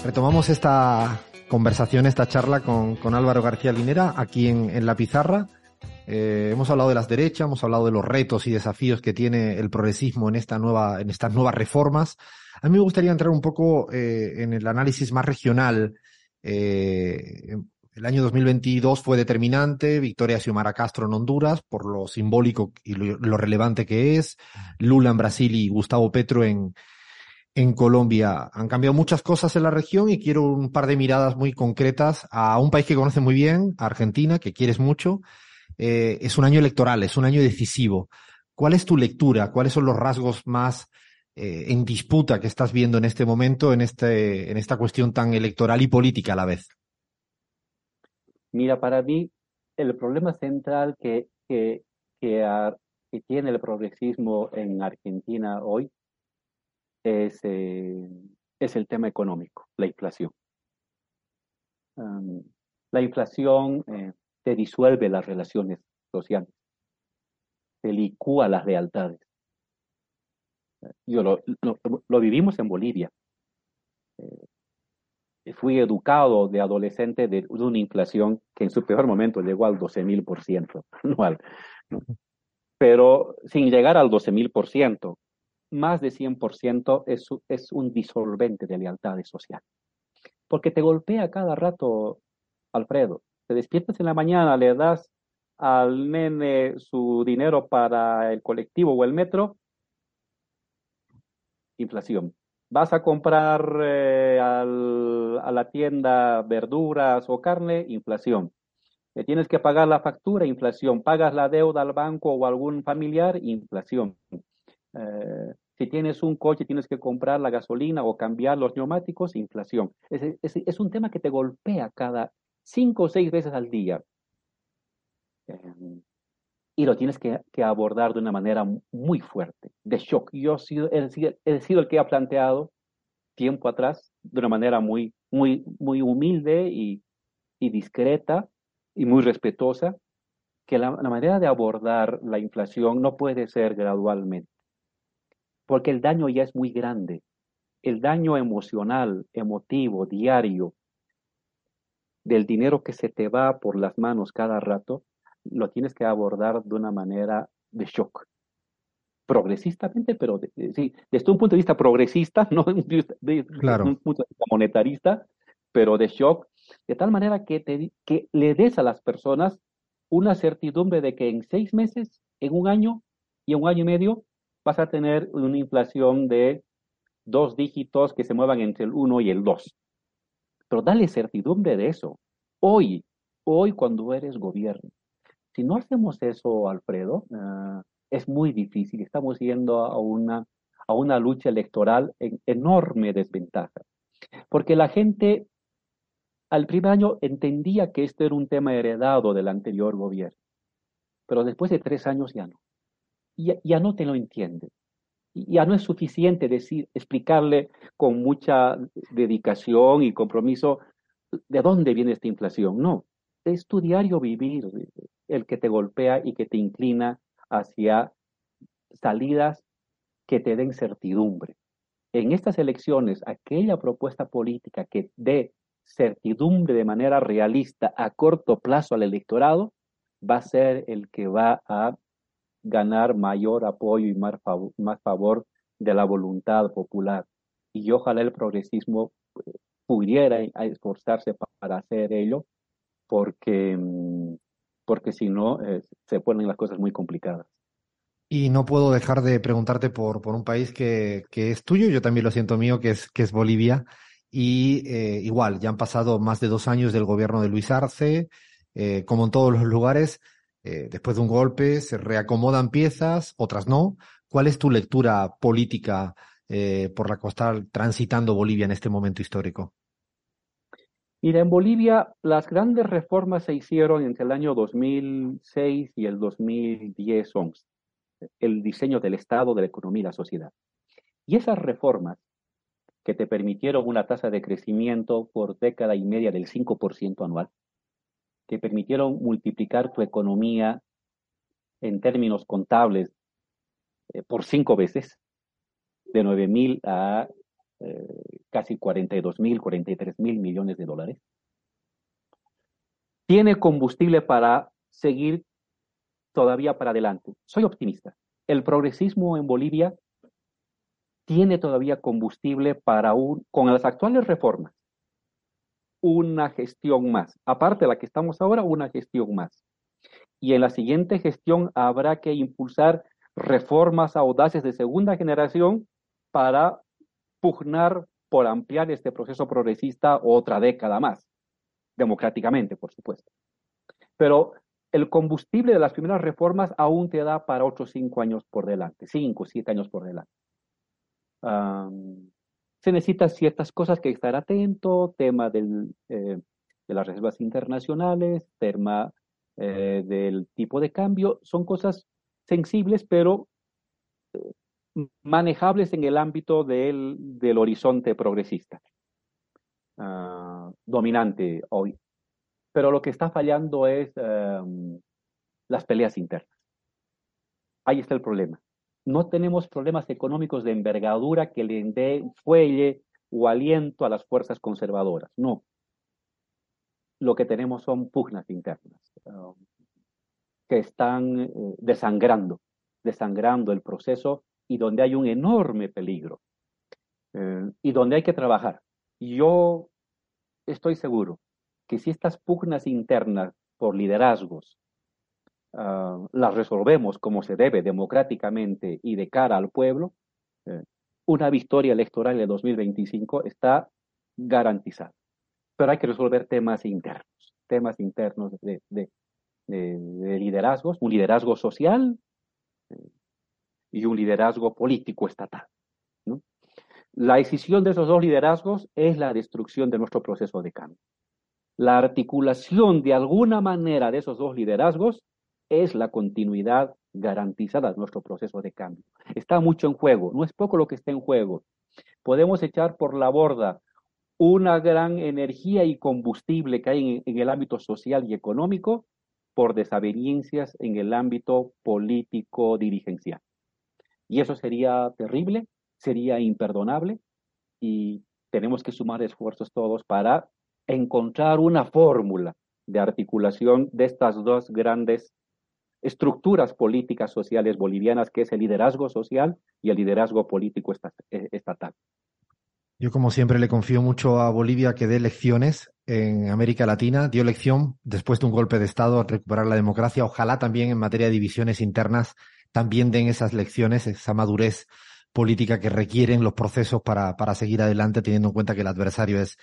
Retomamos esta conversación, esta charla con, con Álvaro García Linera aquí en, en la pizarra. Eh, hemos hablado de las derechas, hemos hablado de los retos y desafíos que tiene el progresismo en esta nueva, en estas nuevas reformas. A mí me gustaría entrar un poco eh, en el análisis más regional. Eh, el año 2022 fue determinante, victoria Xiomara Castro en Honduras por lo simbólico y lo, lo, relevante que es, Lula en Brasil y Gustavo Petro en, en Colombia. Han cambiado muchas cosas en la región y quiero un par de miradas muy concretas a un país que conoces muy bien, Argentina, que quieres mucho. Eh, es un año electoral, es un año decisivo. ¿Cuál es tu lectura? ¿Cuáles son los rasgos más eh, en disputa que estás viendo en este momento, en, este, en esta cuestión tan electoral y política a la vez? Mira, para mí el problema central que, que, que, a, que tiene el progresismo en Argentina hoy es, eh, es el tema económico, la inflación. La inflación eh, te disuelve las relaciones sociales, te licúa las lealtades. Yo lo, lo, vivimos en Bolivia. Eh, fui educado de adolescente de, una inflación que en su peor momento llegó al 12.000% anual. Pero sin llegar al 12.000%, más de 100% es, es un disolvente de lealtades sociales. Porque te golpea cada rato, Alfredo. Te despiertas en la mañana, le das al nene su dinero para el colectivo o el metro, inflación. Vas a comprar eh, a la tienda verduras o carne, inflación. Le tienes que pagar la factura, inflación. Pagas la deuda al banco o algún familiar, inflación. Eh, si tienes un coche, tienes que comprar la gasolina o cambiar los neumáticos, inflación. Es, es, es un tema que te golpea cada cinco o seis veces al día. Eh, y lo tienes que, que, abordar de una manera muy fuerte, de shock. Yo he sido, he sido, el que ha planteado tiempo atrás, de una manera muy, muy, muy humilde y, y discreta y muy respetuosa, que la, la manera de abordar la inflación no puede ser gradualmente porque el daño ya es muy grande. El daño emocional, emotivo, diario, del dinero que se te va por las manos cada rato, lo tienes que abordar de una manera de shock. Progresistamente, pero de, de, sí, desde un punto de vista progresista, no de, de, claro. un punto de vista monetarista, pero de shock, de tal manera que, te, que le des a las personas una certidumbre de que en seis meses, en un año y en un año y medio, vas a tener una inflación de dos dígitos que se muevan entre el 1 y el 2. Pero dale certidumbre de eso. Hoy, hoy cuando eres gobierno. Si no hacemos eso, Alfredo, uh, es muy difícil. Estamos yendo a una, a una lucha electoral en enorme desventaja. Porque la gente al primer año entendía que este era un tema heredado del anterior gobierno. Pero después de tres años ya no ya, ya no te lo entiende. Ya no es suficiente decir, explicarle con mucha dedicación y compromiso de dónde viene esta inflación. No, es tu diario vivir el que te golpea y que te inclina hacia salidas que te den certidumbre. En estas elecciones, aquella propuesta política que dé certidumbre de manera realista a corto plazo al electorado va a ser el que va a ganar mayor apoyo y más favor, más favor de la voluntad popular. Y ojalá el progresismo eh, pudiera esforzarse para hacer ello, porque, mm, porque si no, eh, se ponen las cosas muy complicadas. Y no puedo dejar de preguntarte por, por un país que, que es tuyo, yo también lo siento mío, que es, que es Bolivia. Y eh, igual, ya han pasado más de dos años del gobierno de Luis Arce, eh, como en todos los lugares, eh, después de un golpe se reacomodan piezas, otras no. ¿Cuál es tu lectura política eh, por la que está transitando Bolivia en este momento histórico? Mira, en Bolivia las grandes reformas se hicieron entre el año 2006 y el 2010-11, el diseño del Estado, de la economía y la sociedad. Y esas reformas que te permitieron una tasa de crecimiento por década y media del 5% anual, que permitieron multiplicar tu economía en términos contables eh, por cinco veces, de 9 mil a eh, casi 42 mil, 43 mil millones de dólares. Tiene combustible para seguir todavía para adelante. Soy optimista. El progresismo en Bolivia tiene todavía combustible para un, con las actuales reformas, una gestión más. Aparte de la que estamos ahora, una gestión más. Y en la siguiente gestión habrá que impulsar reformas audaces de segunda generación para pugnar por ampliar este proceso progresista otra década más, democráticamente, por supuesto. Pero el combustible de las primeras reformas aún te da para otros cinco años por delante, cinco, siete años por delante se necesitan ciertas cosas que estar atento, tema del, eh, de las reservas internacionales, tema eh, del tipo de cambio, son cosas sensibles, pero eh, manejables en el ámbito del, del horizonte progresista, ah, dominante hoy. Pero lo que está fallando es las peleas internas. Ahí está el problema no tenemos problemas económicos de envergadura que le den fuelle o aliento a las fuerzas conservadoras. No. Lo que tenemos son pugnas internas um, que están eh, desangrando, desangrando el proceso y donde hay un enorme peligro eh, y donde hay que trabajar. Yo estoy seguro que si estas pugnas internas por liderazgos Ah, las resolvemos como se debe democráticamente y de cara al pueblo, eh, una victoria electoral de 2025 está garantizada. Pero hay que resolver temas internos, temas internos de, de, liderazgos, un liderazgo social eh, y un liderazgo político estatal. La decisión de esos dos liderazgos es la destrucción de nuestro proceso de cambio. La articulación de alguna manera de esos dos liderazgos es la continuidad garantizada de nuestro proceso de cambio. Está mucho en juego, no es poco lo que está en juego. Podemos echar por la borda una gran energía y combustible que hay en, el ámbito social y económico por desavenencias en el ámbito político dirigencial. Y eso sería terrible, sería imperdonable y tenemos que sumar esfuerzos todos para encontrar una fórmula de articulación de estas dos grandes estructuras políticas sociales bolivianas, que es el liderazgo social y el liderazgo político eh, estatal. Yo, como siempre, le confío mucho a Bolivia que dé lecciones en América Latina. Dio lección después de un golpe de Estado a recuperar la democracia. Ojalá también en materia de divisiones internas también den esas lecciones, esa madurez política que requieren los procesos para, para seguir adelante, teniendo en cuenta que el adversario es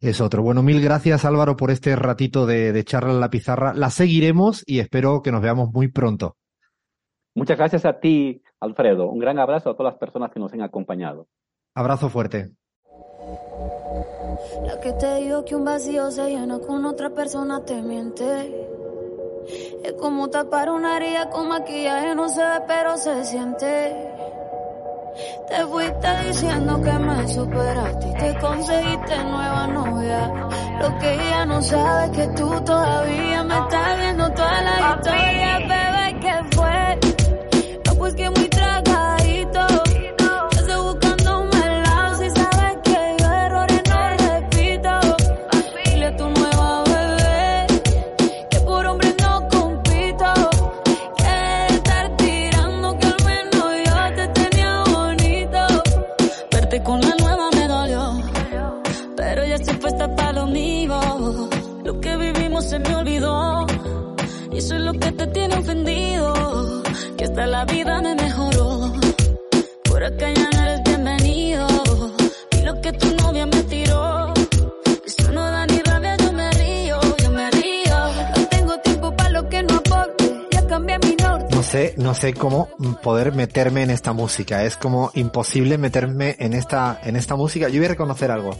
es otro. Bueno, mil gracias Álvaro por este ratito de, de charla en la pizarra. La seguiremos y espero que nos veamos muy pronto. Muchas gracias a ti, Alfredo. Un gran abrazo a todas las personas que nos han acompañado. Abrazo fuerte. La que te digo que un vacío se llena con otra persona te miente. Es como tapar una herida con maquillaje, no se ve, pero se siente. Te fuiste diciendo que me superaste y te conseguiste nueva novia. Lo que ella no sabe es que tú todavía me estás viendo toda la historia, bebé, que fue. No, pues que la vida me mejoró. No sé, no sé cómo poder meterme en esta música. Es como imposible meterme en esta, en esta música. Yo voy a reconocer algo.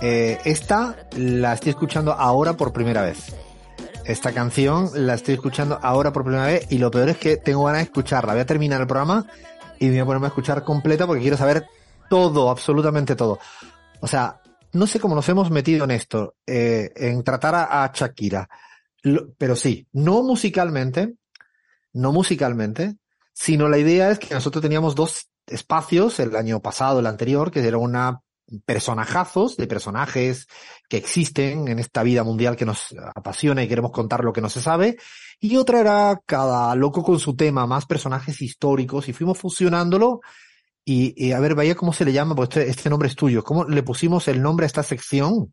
Eh, esta la estoy escuchando ahora por primera vez. Esta canción la estoy escuchando ahora por primera vez y lo peor es que tengo ganas de escucharla. Voy a terminar el programa y voy a ponerme a escuchar completa porque quiero saber todo, absolutamente todo. O sea, no sé cómo nos hemos metido en esto, eh, en tratar a, Shakira. Pero sí, no musicalmente, no musicalmente, sino la idea es que nosotros teníamos dos espacios, el año pasado, el anterior, que era una personajazos de personajes que existen en esta vida mundial que nos apasiona y queremos contar lo que no se sabe. Y otra era cada loco con su tema, más personajes históricos y fuimos fusionándolo. Y, y a ver, vaya cómo se le llama, porque este, este nombre es tuyo. ¿Cómo le pusimos el nombre a esta sección?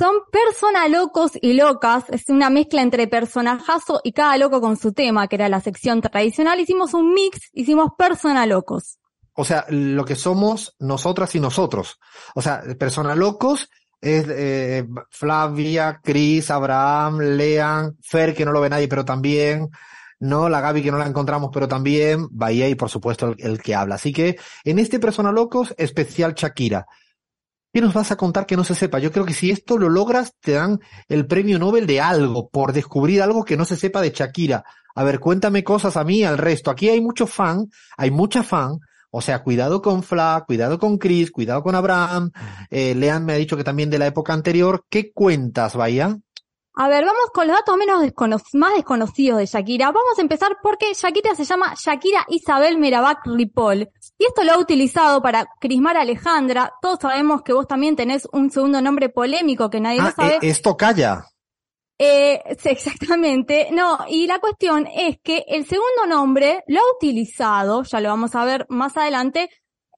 Son personas locos y locas, es una mezcla entre personajazo y cada loco con su tema, que era la sección tradicional. Hicimos un mix, hicimos persona locos. O sea, lo que somos nosotras y nosotros. O sea, personas locos es eh, Flavia, Chris, Abraham, Lean, Fer, que no lo ve nadie, pero también, ¿no? La Gaby que no la encontramos, pero también, Bahía y por supuesto el, el que habla. Así que en este Persona Locos, especial Shakira. ¿Qué nos vas a contar que no se sepa? Yo creo que si esto lo logras, te dan el premio Nobel de algo, por descubrir algo que no se sepa de Shakira. A ver, cuéntame cosas a mí, al resto. Aquí hay mucho fan, hay mucha fan. O sea, cuidado con Fla, cuidado con Chris, cuidado con Abraham. Eh, Lean me ha dicho que también de la época anterior. ¿Qué cuentas, Bahía? A ver, vamos con los datos menos descono- más desconocidos de Shakira. Vamos a empezar porque Shakira se llama Shakira Isabel Merabac Ripoll. Y esto lo ha utilizado para crismar a Alejandra. Todos sabemos que vos también tenés un segundo nombre polémico que nadie Ah, lo sabe. eh, esto calla. Eh, exactamente. No, y la cuestión es que el segundo nombre lo ha utilizado, ya lo vamos a ver más adelante,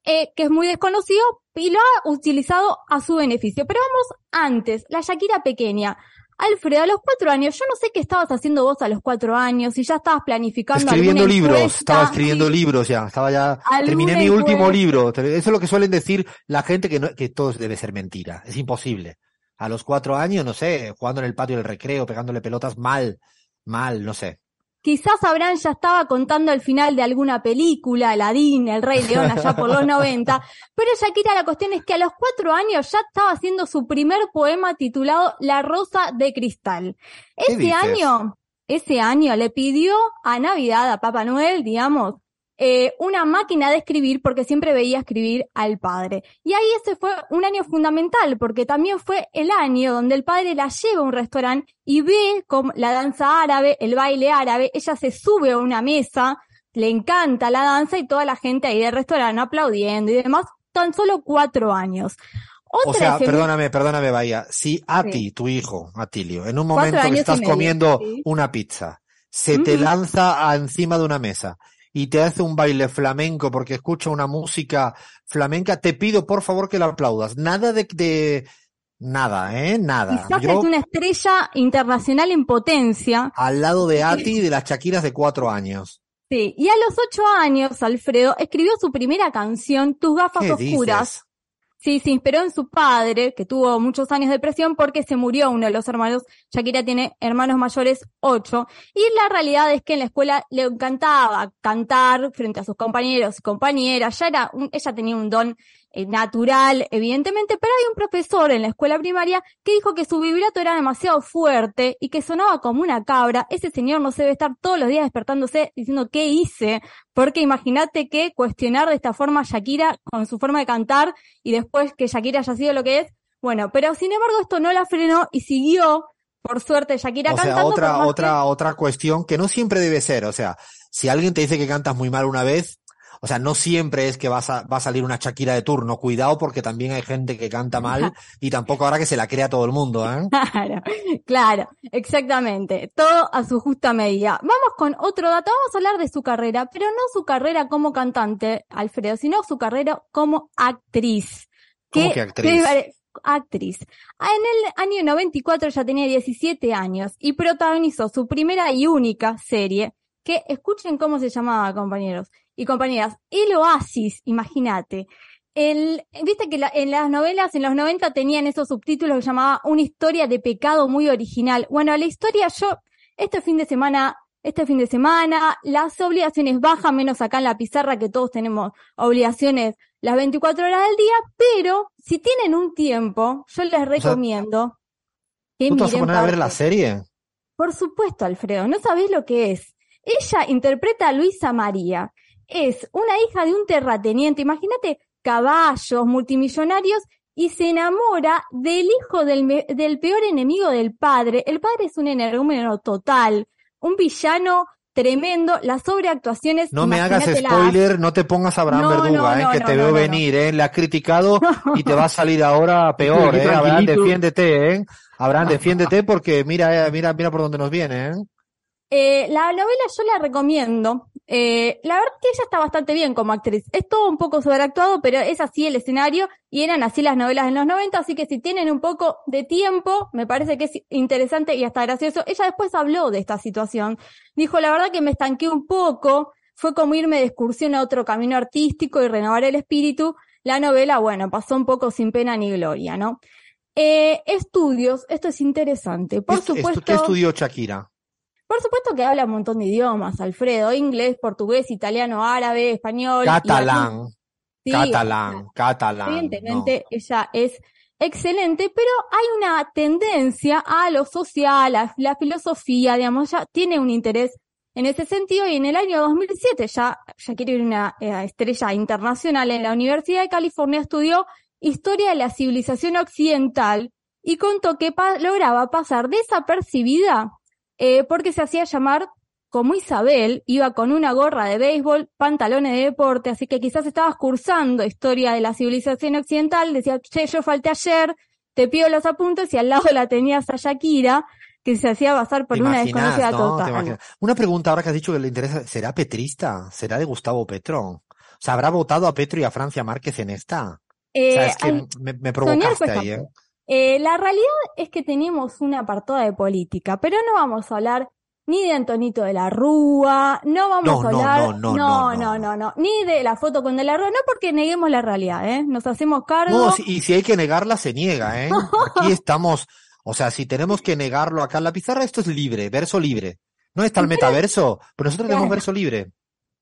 eh, que es muy desconocido, y lo ha utilizado a su beneficio. Pero vamos antes, la Shakira pequeña. Alfredo, a los cuatro años, yo no sé qué estabas haciendo vos a los cuatro años, si ya estabas planificando Escribiendo libros, encuesta, estaba escribiendo libros ya, estaba ya, terminé mi último libro. Eso es lo que suelen decir la gente que no, que todo debe ser mentira. Es imposible. A los cuatro años, no sé, jugando en el patio del recreo, pegándole pelotas mal, mal, no sé. Quizás Abraham ya estaba contando el final de alguna película, Aladín, El Rey León, allá por los 90, pero Shakira la cuestión es que a los cuatro años ya estaba haciendo su primer poema titulado La Rosa de Cristal. ¿Qué Ese dices? año, ese año le pidió a Navidad, a Papá Noel, digamos, eh, una máquina de escribir porque siempre veía escribir al padre. Y ahí ese fue un año fundamental porque también fue el año donde el padre la lleva a un restaurante y ve como la danza árabe, el baile árabe, ella se sube a una mesa, le encanta la danza y toda la gente ahí del restaurante aplaudiendo y demás, tan solo cuatro años. O sea, perdóname, perdóname, Bahía. Si a Sí. ti, tu hijo, Atilio, en un momento que estás medio, comiendo sí. una pizza, se te lanza a encima de una mesa y te hace un baile flamenco porque escucha una música flamenca, te pido por favor que la aplaudas. Nada de, de nada, ¿eh? Nada. Quizás Yo es una estrella internacional en potencia. al lado de Ati y de las Shakiras de cuatro años. Sí, y a los ocho años, Alfredo escribió su primera canción, Tus gafas ¿Qué oscuras. dices? Sí, se inspiró en su padre, que tuvo muchos años de depresión porque se murió uno de los hermanos. Shakira tiene hermanos mayores, ocho. Y la realidad es que en la escuela le encantaba cantar frente a sus compañeros y compañeras. Ya era un- ella tenía un don natural, evidentemente, pero hay un profesor en la escuela primaria que dijo que su vibrato era demasiado fuerte y que sonaba como una cabra. Ese señor no se debe estar todos los días despertándose diciendo qué hice, porque imagínate que cuestionar de esta forma a Shakira con su forma de cantar y después que Shakira haya sido lo que es. Bueno, pero sin embargo esto no la frenó y siguió, por suerte, Shakira O sea, cantando. otra, por más otra, otra cuestión que no siempre debe ser. O sea, si alguien te dice que cantas muy mal una vez, o sea, no siempre es que vas a, va a salir una Shakira de turno. Cuidado porque también hay gente que canta mal y tampoco ahora que se la crea todo el mundo, ¿eh? Claro, claro, exactamente. Todo a su justa medida. Vamos con otro dato. Vamos a hablar de su carrera, pero no su carrera como cantante, Alfredo, sino su carrera como actriz. ¿Cómo que actriz? actriz. Ah, En el año 94 ya tenía 17 años y protagonizó su primera y única serie, que escuchen cómo se llamaba, compañeros y compañeras. El Oasis, imagínate. El, Viste que la- en las novelas en los 90 tenían esos subtítulos que llamaba Una historia de pecado muy original. Bueno, la historia yo, este fin de semana, este fin de semana, las obligaciones bajan, menos acá en la pizarra que todos tenemos obligaciones las 24 horas del día, pero si tienen un tiempo, yo les recomiendo que ¿Tú te vas a miren poner a ver la serie? Por supuesto, Alfredo, no sabés lo que es. Ella interpreta a Luisa María. Es una hija de un terrateniente. Imagínate caballos, multimillonarios, y se enamora del hijo del, me- del peor enemigo del padre. El padre es un energúmeno total, un villano tremendo, las sobreactuaciones. No me hagas spoiler, no te pongas a Abraham No, Verduga, no, eh, que no, te no, veo venir, eh, le ha criticado y te va a salir ahora peor, eh. Abraham, defiéndete, eh. Abraham, defiéndete porque mira, eh, mira, mira por dónde nos viene, eh. Eh, la novela yo la recomiendo. Eh, la verdad que ella está bastante bien como actriz. Es todo un poco sobreactuado, pero es así el escenario y eran así las novelas en los 90, así que si tienen un poco de tiempo, me parece que es interesante y hasta gracioso. Ella después habló de esta situación. Dijo, la verdad que me estanqué un poco, fue como irme de excursión a otro camino artístico y renovar el espíritu. La novela, bueno, pasó un poco sin pena ni gloria, ¿no? Eh, estudios, esto es interesante. Por supuesto. ¿Qué estudió Shakira? Por supuesto que habla un montón de idiomas, Alfredo, inglés, portugués, italiano, árabe, español. Catalán. Sí, catalán, catalán. Evidentemente ella es excelente, pero hay una tendencia a lo social, a la filosofía, digamos, ya tiene un interés en ese sentido y en el año 2007 ya, ya quiere ir una eh, estrella internacional en la Universidad de California, estudió historia de la civilización occidental y contó que pa- lograba pasar desapercibida eh, porque se hacía llamar como Isabel, iba con una gorra de béisbol, pantalones de deporte, así que quizás estabas cursando historia de la civilización occidental, decía, che, yo falté ayer, te pido los apuntes y al lado la tenías a Shakira, que se hacía pasar por ¿Te una desconocida no? total. Una pregunta ahora que has dicho que le interesa, ¿será petrista? ¿Será de Gustavo Petro? O sea, ¿habrá votado a Petro y a Francia Márquez en esta? O Eh, sea, es que al- me, me provocaste ahí, ¿eh? Eh, la realidad es que tenemos una apartada de política, pero no vamos a hablar ni de Antonito de la Rúa, no vamos No, a no, hablar, no, no, no, no, no, no, ni de la foto con de la Rúa, no porque neguemos la realidad, ¿eh? Nos hacemos cargo. Y si hay que negarla, se niega, ¿eh? Aquí estamos, o sea, si tenemos que negarlo acá en la pizarra, esto es libre, verso libre. No está el metaverso, pero nosotros tenemos verso libre.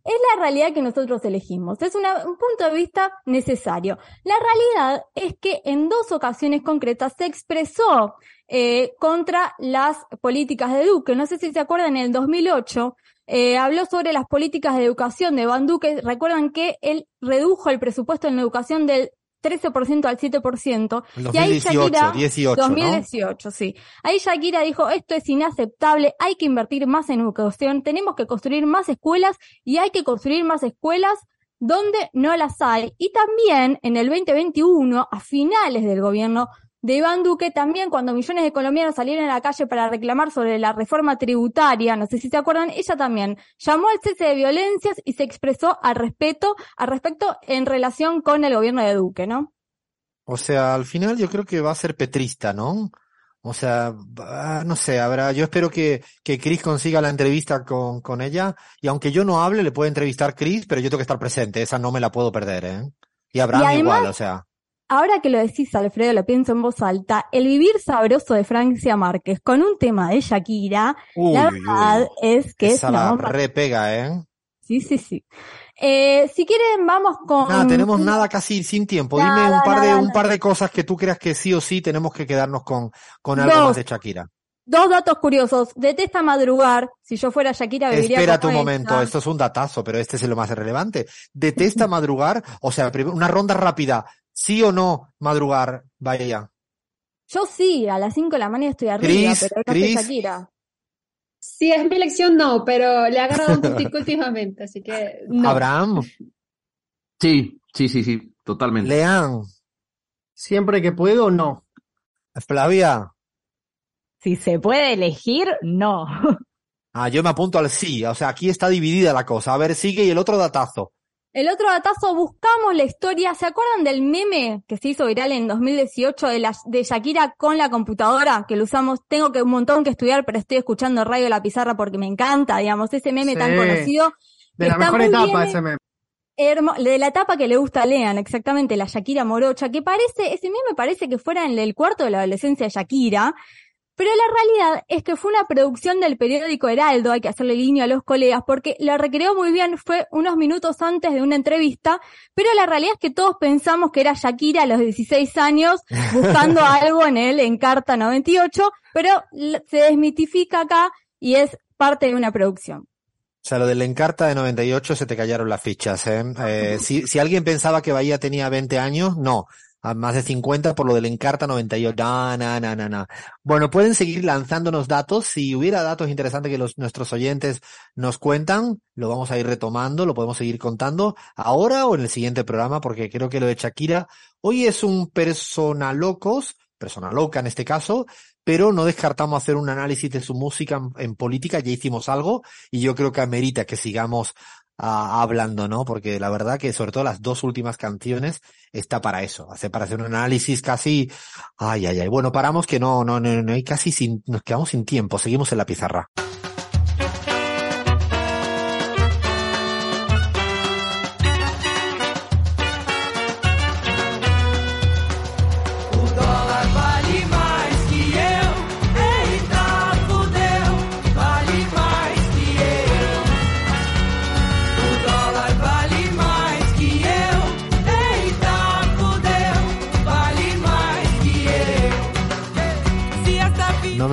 Es la realidad que nosotros elegimos. Es un punto de vista necesario. La realidad es que en dos ocasiones concretas se expresó eh, contra las políticas de Duque. No sé si se acuerdan, en el 2008 eh, habló sobre las políticas de educación de Van Duque. Recuerdan que él redujo el presupuesto en educación del 13% al 7%. El y ahí 2018, Shakira, 18, ¿no? 2018, sí. Ahí Shakira dijo, esto es inaceptable, hay que invertir más en educación, tenemos que construir más escuelas y hay que construir más escuelas donde no las hay. Y también en el 2021, a finales del gobierno de Iván Duque, también cuando millones de colombianos salieron a la calle para reclamar sobre la reforma tributaria, no sé si se acuerdan, ella también llamó al cese de violencias y se expresó al respeto, al respecto en relación con el gobierno de Duque, ¿no? O sea, al final yo creo que va a ser petrista, ¿no? O sea, no sé, habrá, yo espero que, que Chris consiga la entrevista con, con ella, y aunque yo no hable, le puede entrevistar Chris, pero yo tengo que estar presente, esa no me la puedo perder, ¿eh? Y además- igual, o sea. Ahora que lo decís, Alfredo, lo pienso en voz alta, el vivir sabroso de Francia Márquez con un tema de Shakira, Uy, la uy. verdad es que es Esa una la repega, ¿eh? Sí, sí, sí. Eh, si quieren, vamos con... Nada, tenemos nada casi sin tiempo. Dime un par de, un par de cosas que tú creas que sí o sí tenemos que quedarnos con, con algo Dos. más de Shakira. Dos datos curiosos. Detesta madrugar. Si yo fuera Shakira, viviría Espera un momento, esto es un datazo, pero este es lo más relevante. ¿Detesta madrugar? O sea, una ronda rápida. ¿Sí o no madrugar? Vaya. Yo sí, a las 5 de la mañana estoy arriba, Chris, pero no Chris. Shakira. Si es mi elección, no, pero le he agarrado un puntico últimamente, así que no. Abraham, Sí, sí, sí, sí, totalmente. Leán, Siempre que puedo, no. Flavia. Si se puede elegir, no. Ah, yo me apunto al sí. O sea, aquí está dividida la cosa. A ver, sigue y el otro datazo. El otro datazo, buscamos la historia. ¿Se acuerdan del meme que se hizo viral en 2018 de, la, de Shakira con la computadora? Que lo usamos, tengo que un montón que estudiar, pero estoy escuchando Radio la Pizarra porque me encanta, digamos, ese meme tan conocido. De la mejor etapa bien, ese meme. Hermo- de la etapa que le gusta a Lean, exactamente, la Shakira morocha, que parece, ese meme parece que fuera en el cuarto de la adolescencia de Shakira, pero la realidad es que fue una producción del periódico Heraldo, hay que hacerle guiño a los colegas, porque la recreó muy bien, fue unos minutos antes de una entrevista, pero la realidad es que todos pensamos que era Shakira a los 16 años buscando algo en él en Carta 98, pero se desmitifica acá y es parte de una producción. sea, lo del Encarta de 98 se te cayeron las fichas, ¿eh? eh si, si alguien pensaba que Bahía tenía 20 años, no. Más de 50 por lo del Encarta 98. No, no, no, no, no. Bueno, pueden seguir lanzándonos datos. Si hubiera datos interesantes que los, nuestros oyentes nos cuentan, lo vamos a ir retomando, lo podemos seguir contando ahora o en el siguiente programa, porque creo que lo de Shakira hoy es un persona locos, persona loca en este caso, pero no descartamos hacer un análisis de su música en, política, ya hicimos algo y yo creo que amerita que sigamos ah, hablando, ¿no? Porque la verdad que sobre todo las dos últimas canciones está para eso, hace para hacer un análisis casi, ay, ay, ay. Bueno, paramos que no, no, no, no hay casi sin, nos quedamos sin tiempo, seguimos en la pizarra.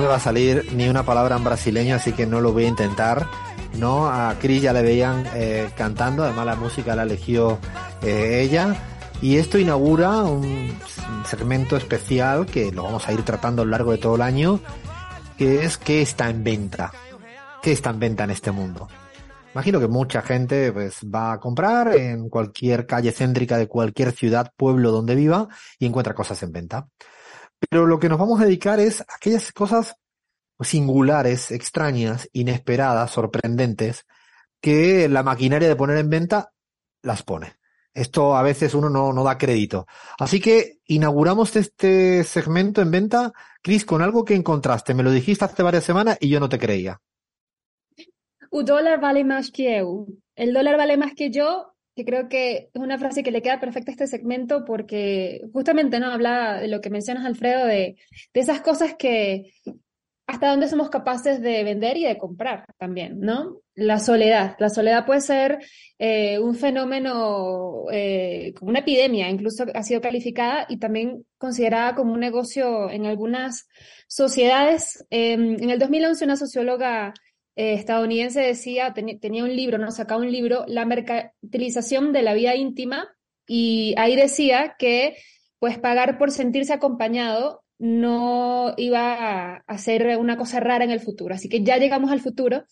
Va a salir ni una palabra en brasileño, así que no lo voy a intentar. ¿no? A Chris ya le veían eh, cantando, además la música la eligió eh, ella. Y esto inaugura un segmento especial que lo vamos a ir tratando a lo largo de todo el año, que es qué está en venta. ¿Qué está en venta en este mundo? Imagino que mucha gente pues va a comprar en cualquier calle céntrica de cualquier ciudad, pueblo donde viva y encuentra cosas en venta. Pero lo que nos vamos a dedicar es a aquellas cosas singulares, extrañas, inesperadas, sorprendentes, que la maquinaria de poner en venta las pone. Esto a veces uno no, da crédito. Así que inauguramos este segmento en venta, Cris, con algo que encontraste. Me lo dijiste hace varias semanas y yo no te creía. Un dólar vale más que. El dólar vale más que yo que creo que es una frase que le queda perfecta a este segmento porque justamente no habla de lo que mencionas, Alfredo, de, de esas cosas que hasta dónde somos capaces de vender y de comprar también, ¿no? La soledad. La soledad puede ser eh, un fenómeno, eh, como una epidemia, incluso ha sido calificada y también considerada como un negocio en algunas sociedades. Em, en el 2011 una socióloga eh, estadounidense decía, tenía un libro, no sacaba un libro, La mercantilización de la vida íntima, y ahí decía que pues pagar por sentirse acompañado no iba a, ser una cosa rara en el futuro. Así que ya llegamos al futuro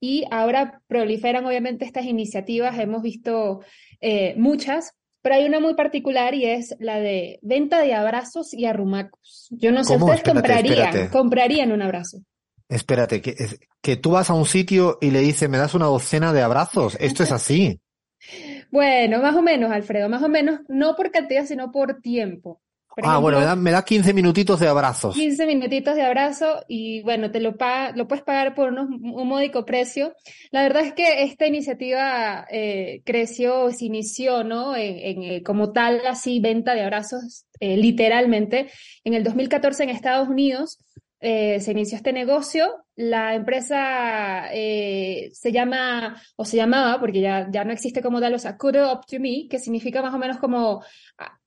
y ahora proliferan obviamente estas iniciativas, hemos visto eh, muchas, pero hay una muy particular y es la de venta de abrazos y arrumacos. Yo no sé, ¿ustedes comprarían, comprarían un abrazo? Espérate, que, que tú vas a un sitio y le dices, me das una docena de abrazos. Esto es así. Bueno, más o menos, Alfredo, más o menos, no por cantidad, sino por tiempo. ah, bueno, me da, me da 15 minutitos de abrazos. 15 minutitos de abrazo y bueno, te lo, lo puedes pagar por un módico precio. La verdad es que esta iniciativa eh, creció, se inició, ¿no? En, eh, como tal, así, venta de abrazos, eh, literalmente, en el 2014 en Estados Unidos. Eh, se inició este negocio. La empresa eh, se llama, o se llamaba, porque ya, ya no existe como tal, o sea, Cuddle Up to Me, que significa más o menos como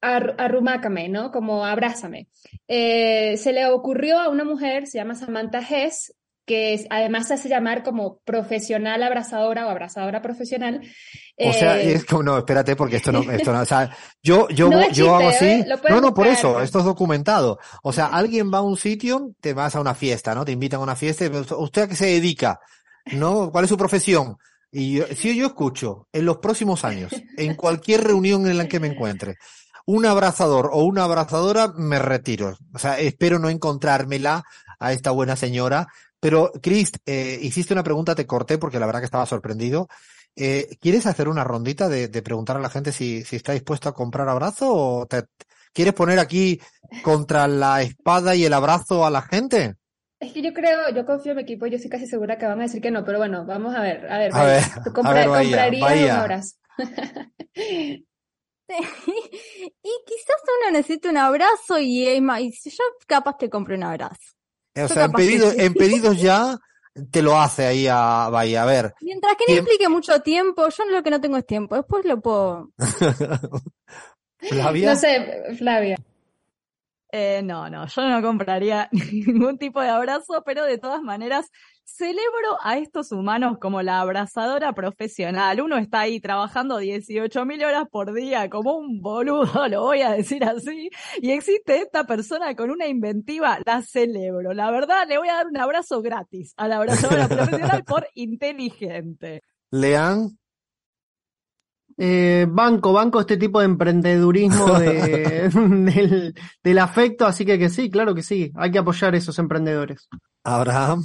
arrumácame, ¿no? Como abrázame. Eh, se le ocurrió a una mujer, se llama Samantha Hess, que además se hace llamar como profesional abrazadora o abrazadora profesional. O sea, eh, es como, no, espérate, porque esto no, esto no, o sea, yo, yo, yo hago así. ¿eh? No, no, por eso, esto es documentado. O sea, alguien va a un sitio, te vas a una fiesta, ¿no? Te invitan a una fiesta, ¿usted a qué se dedica? ¿No? ¿Cuál es su profesión? Y si yo escucho, en los próximos años, en cualquier reunión en la que me encuentre, un abrazador o una abrazadora, me retiro. O sea, espero no encontrármela a esta buena señora pero, Chris, eh, hiciste una pregunta, te corté porque la verdad que estaba sorprendido. Eh, ¿Quieres hacer una rondita de, preguntar a la gente si, si está dispuesto a comprar abrazo o te, quieres poner aquí contra la espada y el abrazo a la gente? Es que yo creo, yo confío en mi equipo, yo estoy casi segura que van a decir que no, pero bueno, vamos a ver, a ver, a ver, compraría un abrazo. y quizás uno necesita un abrazo y, y yo capaz te compro un abrazo. O sea, en, pedido, en pedidos ya te lo hace ahí a Bahía. A ver. Mientras que no implique mucho tiempo, yo lo que no tengo es tiempo. Después lo puedo. Flavia. No sé, Flavia. Eh, no, no, yo no compraría ningún tipo de abrazo, pero de todas maneras celebro a estos humanos como la abrazadora profesional. Uno está ahí trabajando 18 mil horas por día como un boludo, lo voy a decir así, y existe esta persona con una inventiva, la celebro. La verdad, le voy a dar un abrazo gratis a la abrazadora profesional por inteligente. Lean, Eh, banco, banco este tipo de emprendedurismo de- del, del afecto, así que que sí, claro que sí, hay que apoyar esos emprendedores. Abraham,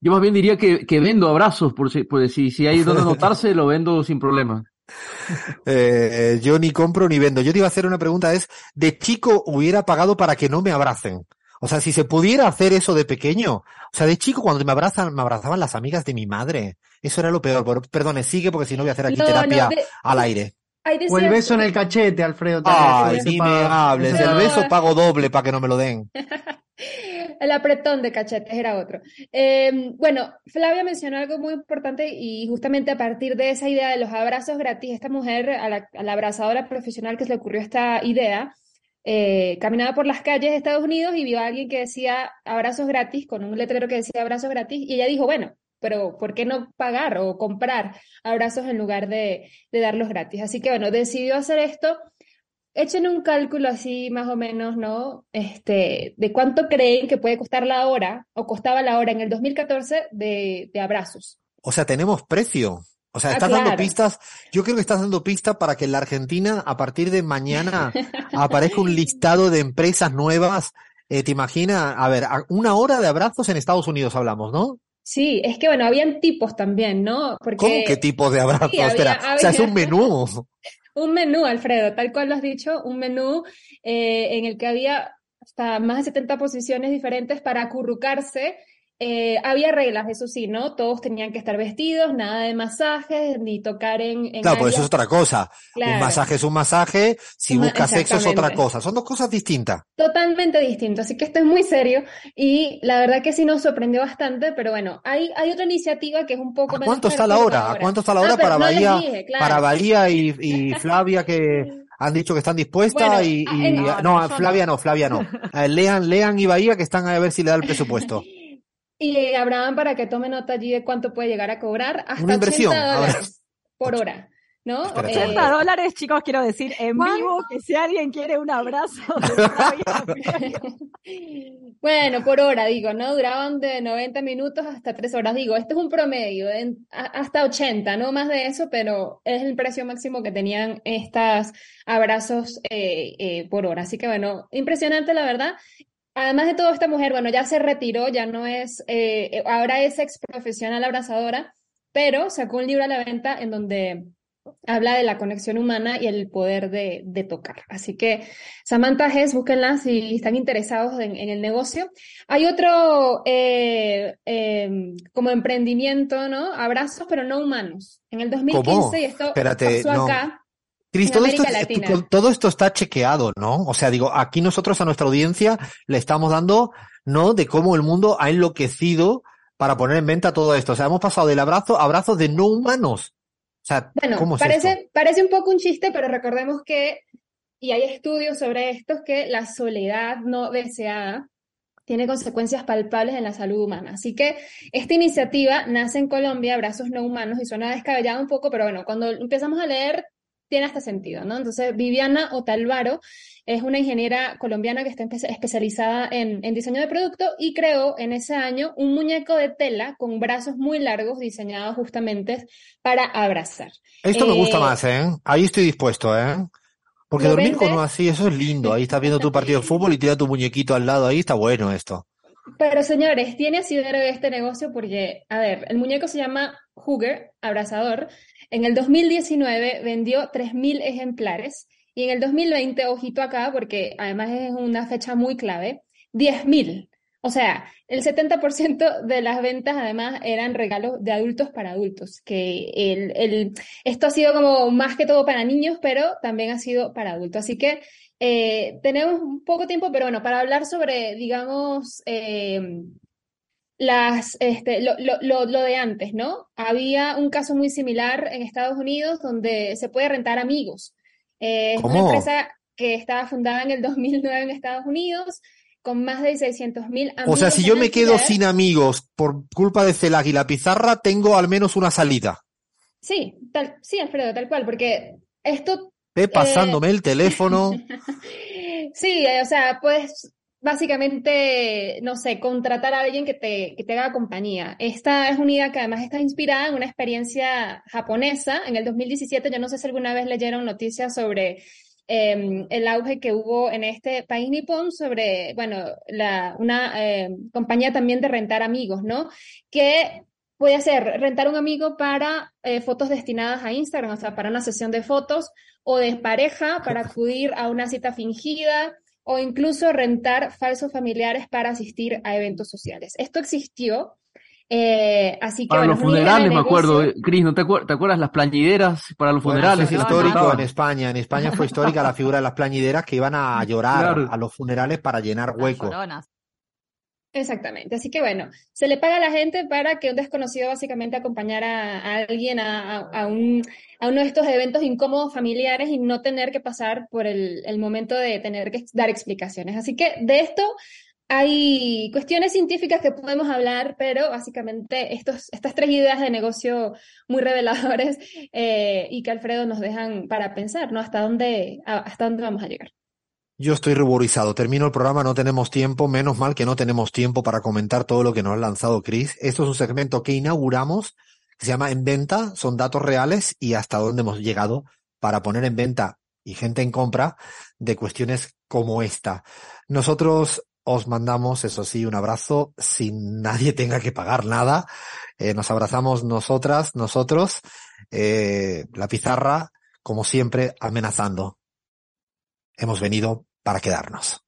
Yo más bien diría que, que vendo abrazos, por si, por si, si hay donde anotarse, lo vendo sin problema. eh, yo ni compro ni vendo. Yo te iba a hacer una pregunta, es, de chico hubiera pagado para que no me abracen. O sea, si se pudiera hacer eso de pequeño, o sea, de chico cuando me abrazan, me abrazaban las amigas de mi madre. Eso era lo peor. Por- Perdone, sigue porque si no voy a hacer aquí No, no, terapia de- al aire. O el beso en el cachete, Alfredo. Ay, ni me hables. No. beso pago doble para que no me lo den. El apretón de cachetes era otro. Eh, bueno, Flavia mencionó algo muy importante y justamente a partir de esa idea de los abrazos gratis, esta mujer, a la, abrazadora profesional que se le ocurrió esta idea, eh, caminaba por las calles de Estados Unidos y vio a alguien que decía abrazos gratis, con un letrero que decía abrazos gratis, y ella dijo, bueno, pero ¿por qué no pagar o comprar abrazos en lugar de, de darlos gratis? Así que bueno, decidió hacer esto. Echen un cálculo así más o menos, ¿no? Este, de cuánto creen que puede costar la hora o costaba la hora en el 2014 de, de abrazos. O sea, tenemos precio. O sea, Ah, estás dando pistas. Yo creo que estás dando pistas para que en la Argentina, a partir de mañana, aparezca un listado de empresas nuevas. Eh, ¿te imaginas? A ver, una hora de abrazos en Estados Unidos hablamos, ¿no? Sí, es que bueno, habían tipos también, ¿no? Porque ¿Cómo qué tipo de abrazos? Sí, había- Espera, o sea, es un menú. Un menú, Alfredo, tal cual lo has dicho, un menú eh, en el que había hasta más de 70 posiciones diferentes para acurrucarse. Eh, había reglas, eso sí, ¿no? Todos tenían que estar vestidos, nada de masajes, ni tocar en, en Claro, pues eso es otra cosa. Un Claro. masaje es un masaje, si Un ma- buscas sexo es otra cosa. Son dos cosas distintas. Totalmente distinto, así que esto es muy serio y la verdad que sí nos sorprendió bastante, pero bueno, hay, hay otra iniciativa que es un poco ¿A menos cuánto está la hora? ¿A cuánto está la hora pero para no Bahía, dije, claro. para Bahía y, y Flavia que han dicho que están dispuestas Bueno, y, ah, y- no, no, yo Flavia no, Flavia no. Eh, Lean, Lean y Bahía que están a ver si le da el presupuesto. Y Abraham, para que tome nota allí de cuánto puede llegar a cobrar, hasta Una inversión, 80 a ver. dólares por hora, ¿no? Espera, Eh, espera. 80 dólares, chicos, quiero decir en vivo que si alguien quiere un abrazo de Bueno, por hora, digo, ¿no? Duraban de 90 minutos hasta 3 horas. Digo, esto es un promedio, en- a- hasta 80, no más de eso, pero es el precio máximo que tenían estos abrazos eh, eh, por hora. Así que bueno, impresionante la verdad. Además de todo, esta mujer, bueno, ya se retiró, ya no es, eh, ahora es ex profesional abrazadora, pero sacó un libro a la venta en donde habla de la conexión humana y el poder de, de tocar. Así que Samantha Hess, búsquenla si están interesados en, en el negocio. Hay otro eh, eh, como emprendimiento, ¿no? Abrazos, pero no humanos. En el 2015, y esto Espérate, pasó no. acá. Cris, todo esto, todo está chequeado, ¿no? O sea, digo, aquí nosotros a nuestra audiencia le estamos dando, ¿no? De cómo el mundo ha enloquecido para poner en venta todo esto. O sea, hemos pasado del abrazo a abrazos de no humanos. O sea, Bueno, ¿cómo es parece, esto? parece un poco un chiste, pero recordemos que, y hay estudios sobre esto, que la soledad no deseada tiene consecuencias palpables en la salud humana. Así que esta iniciativa nace en Colombia, Abrazos No Humanos, y suena descabellado un poco, pero bueno, cuando empezamos a leer tiene hasta sentido, ¿no? Entonces, Viviana Otalvaro es una ingeniera colombiana que está espe- especializada en, en diseño de producto y creó en ese año un muñeco de tela con brazos muy largos diseñados justamente para abrazar. Esto me gusta Eh, más, ¿eh? Ahí estoy dispuesto, ¿eh? Porque ¿Lo dormir con uno así, eso es lindo. Ahí estás viendo tu partido de fútbol y tira tu muñequito al lado ahí, está bueno esto. Pero señores, tiene asidero este negocio porque, a ver, el muñeco se llama Hugger, abrazador. En el 2019 vendió 3.000 ejemplares y en el 2020, ojito acá, porque además es una fecha muy clave, 10.000. O sea, el 70% de las ventas además eran regalos de adultos para adultos, que el, el, esto ha sido como más que todo para niños, pero también ha sido para adultos. Así que eh, tenemos un poco tiempo, pero bueno, para hablar sobre, digamos, eh, las, este, lo, lo, lo, lo de antes, ¿no? Había un caso muy similar en Estados Unidos donde se puede rentar amigos. Eh, es una empresa, que estaba fundada en el 2009 en Estados Unidos, con más de 600 mil amigos. O sea, si yo me quedo sin amigos por culpa de Celag y la pizarra, tengo al menos una salida. Sí, tal, sí, Alfredo, tal cual, porque esto Ve pasándome el teléfono. Sí, eh, o sea, puedes básicamente, no sé, contratar a alguien que te, que te haga compañía. Esta es una idea que además está inspirada en una experiencia japonesa. En el 2017, yo no sé si alguna vez leyeron noticias sobre eh, el auge que hubo en este país nipón sobre, bueno, la, una eh, compañía también de rentar amigos, ¿no? Que puede ser rentar un amigo para eh, fotos destinadas a Instagram, o sea, para una sesión de fotos, o de pareja para acudir a una cita fingida, o incluso rentar falsos familiares para asistir a eventos sociales. Esto existió, eh, así que Para bueno, los funerales, me acuerdo, eh, Cris, ¿no te, acuer- te acuerdas las plañideras para los Bueno, funerales? eso es histórico contrataban? en España. En España fue histórica la figura de las plañideras que iban a llorar Claro. a los funerales para llenar Las hueco. lloronas. Exactamente. Así que bueno, se le paga a la gente para que un desconocido básicamente acompañara a alguien a, a- a un, a uno de estos eventos incómodos familiares y no tener que pasar por el, momento de tener que dar explicaciones. Así que de esto hay cuestiones científicas que podemos hablar, pero básicamente estos, estas tres ideas de negocio muy reveladores eh, y que Alfredo nos dejan para pensar, ¿no? Hasta dónde, hasta dónde vamos a llegar. Yo estoy ruborizado. Termino el programa, no tenemos tiempo. Menos mal que no tenemos tiempo para comentar todo lo que nos ha lanzado Chris. Esto es un segmento que inauguramos, que se llama En Venta. Son datos reales y hasta dónde hemos llegado para poner en venta y gente en compra de cuestiones como esta. Nosotros os mandamos, eso sí, un abrazo sin nadie tenga que pagar nada. Eh, nos abrazamos nosotras, nosotros, eh, la pizarra, como siempre, amenazando. Hemos venido para quedarnos.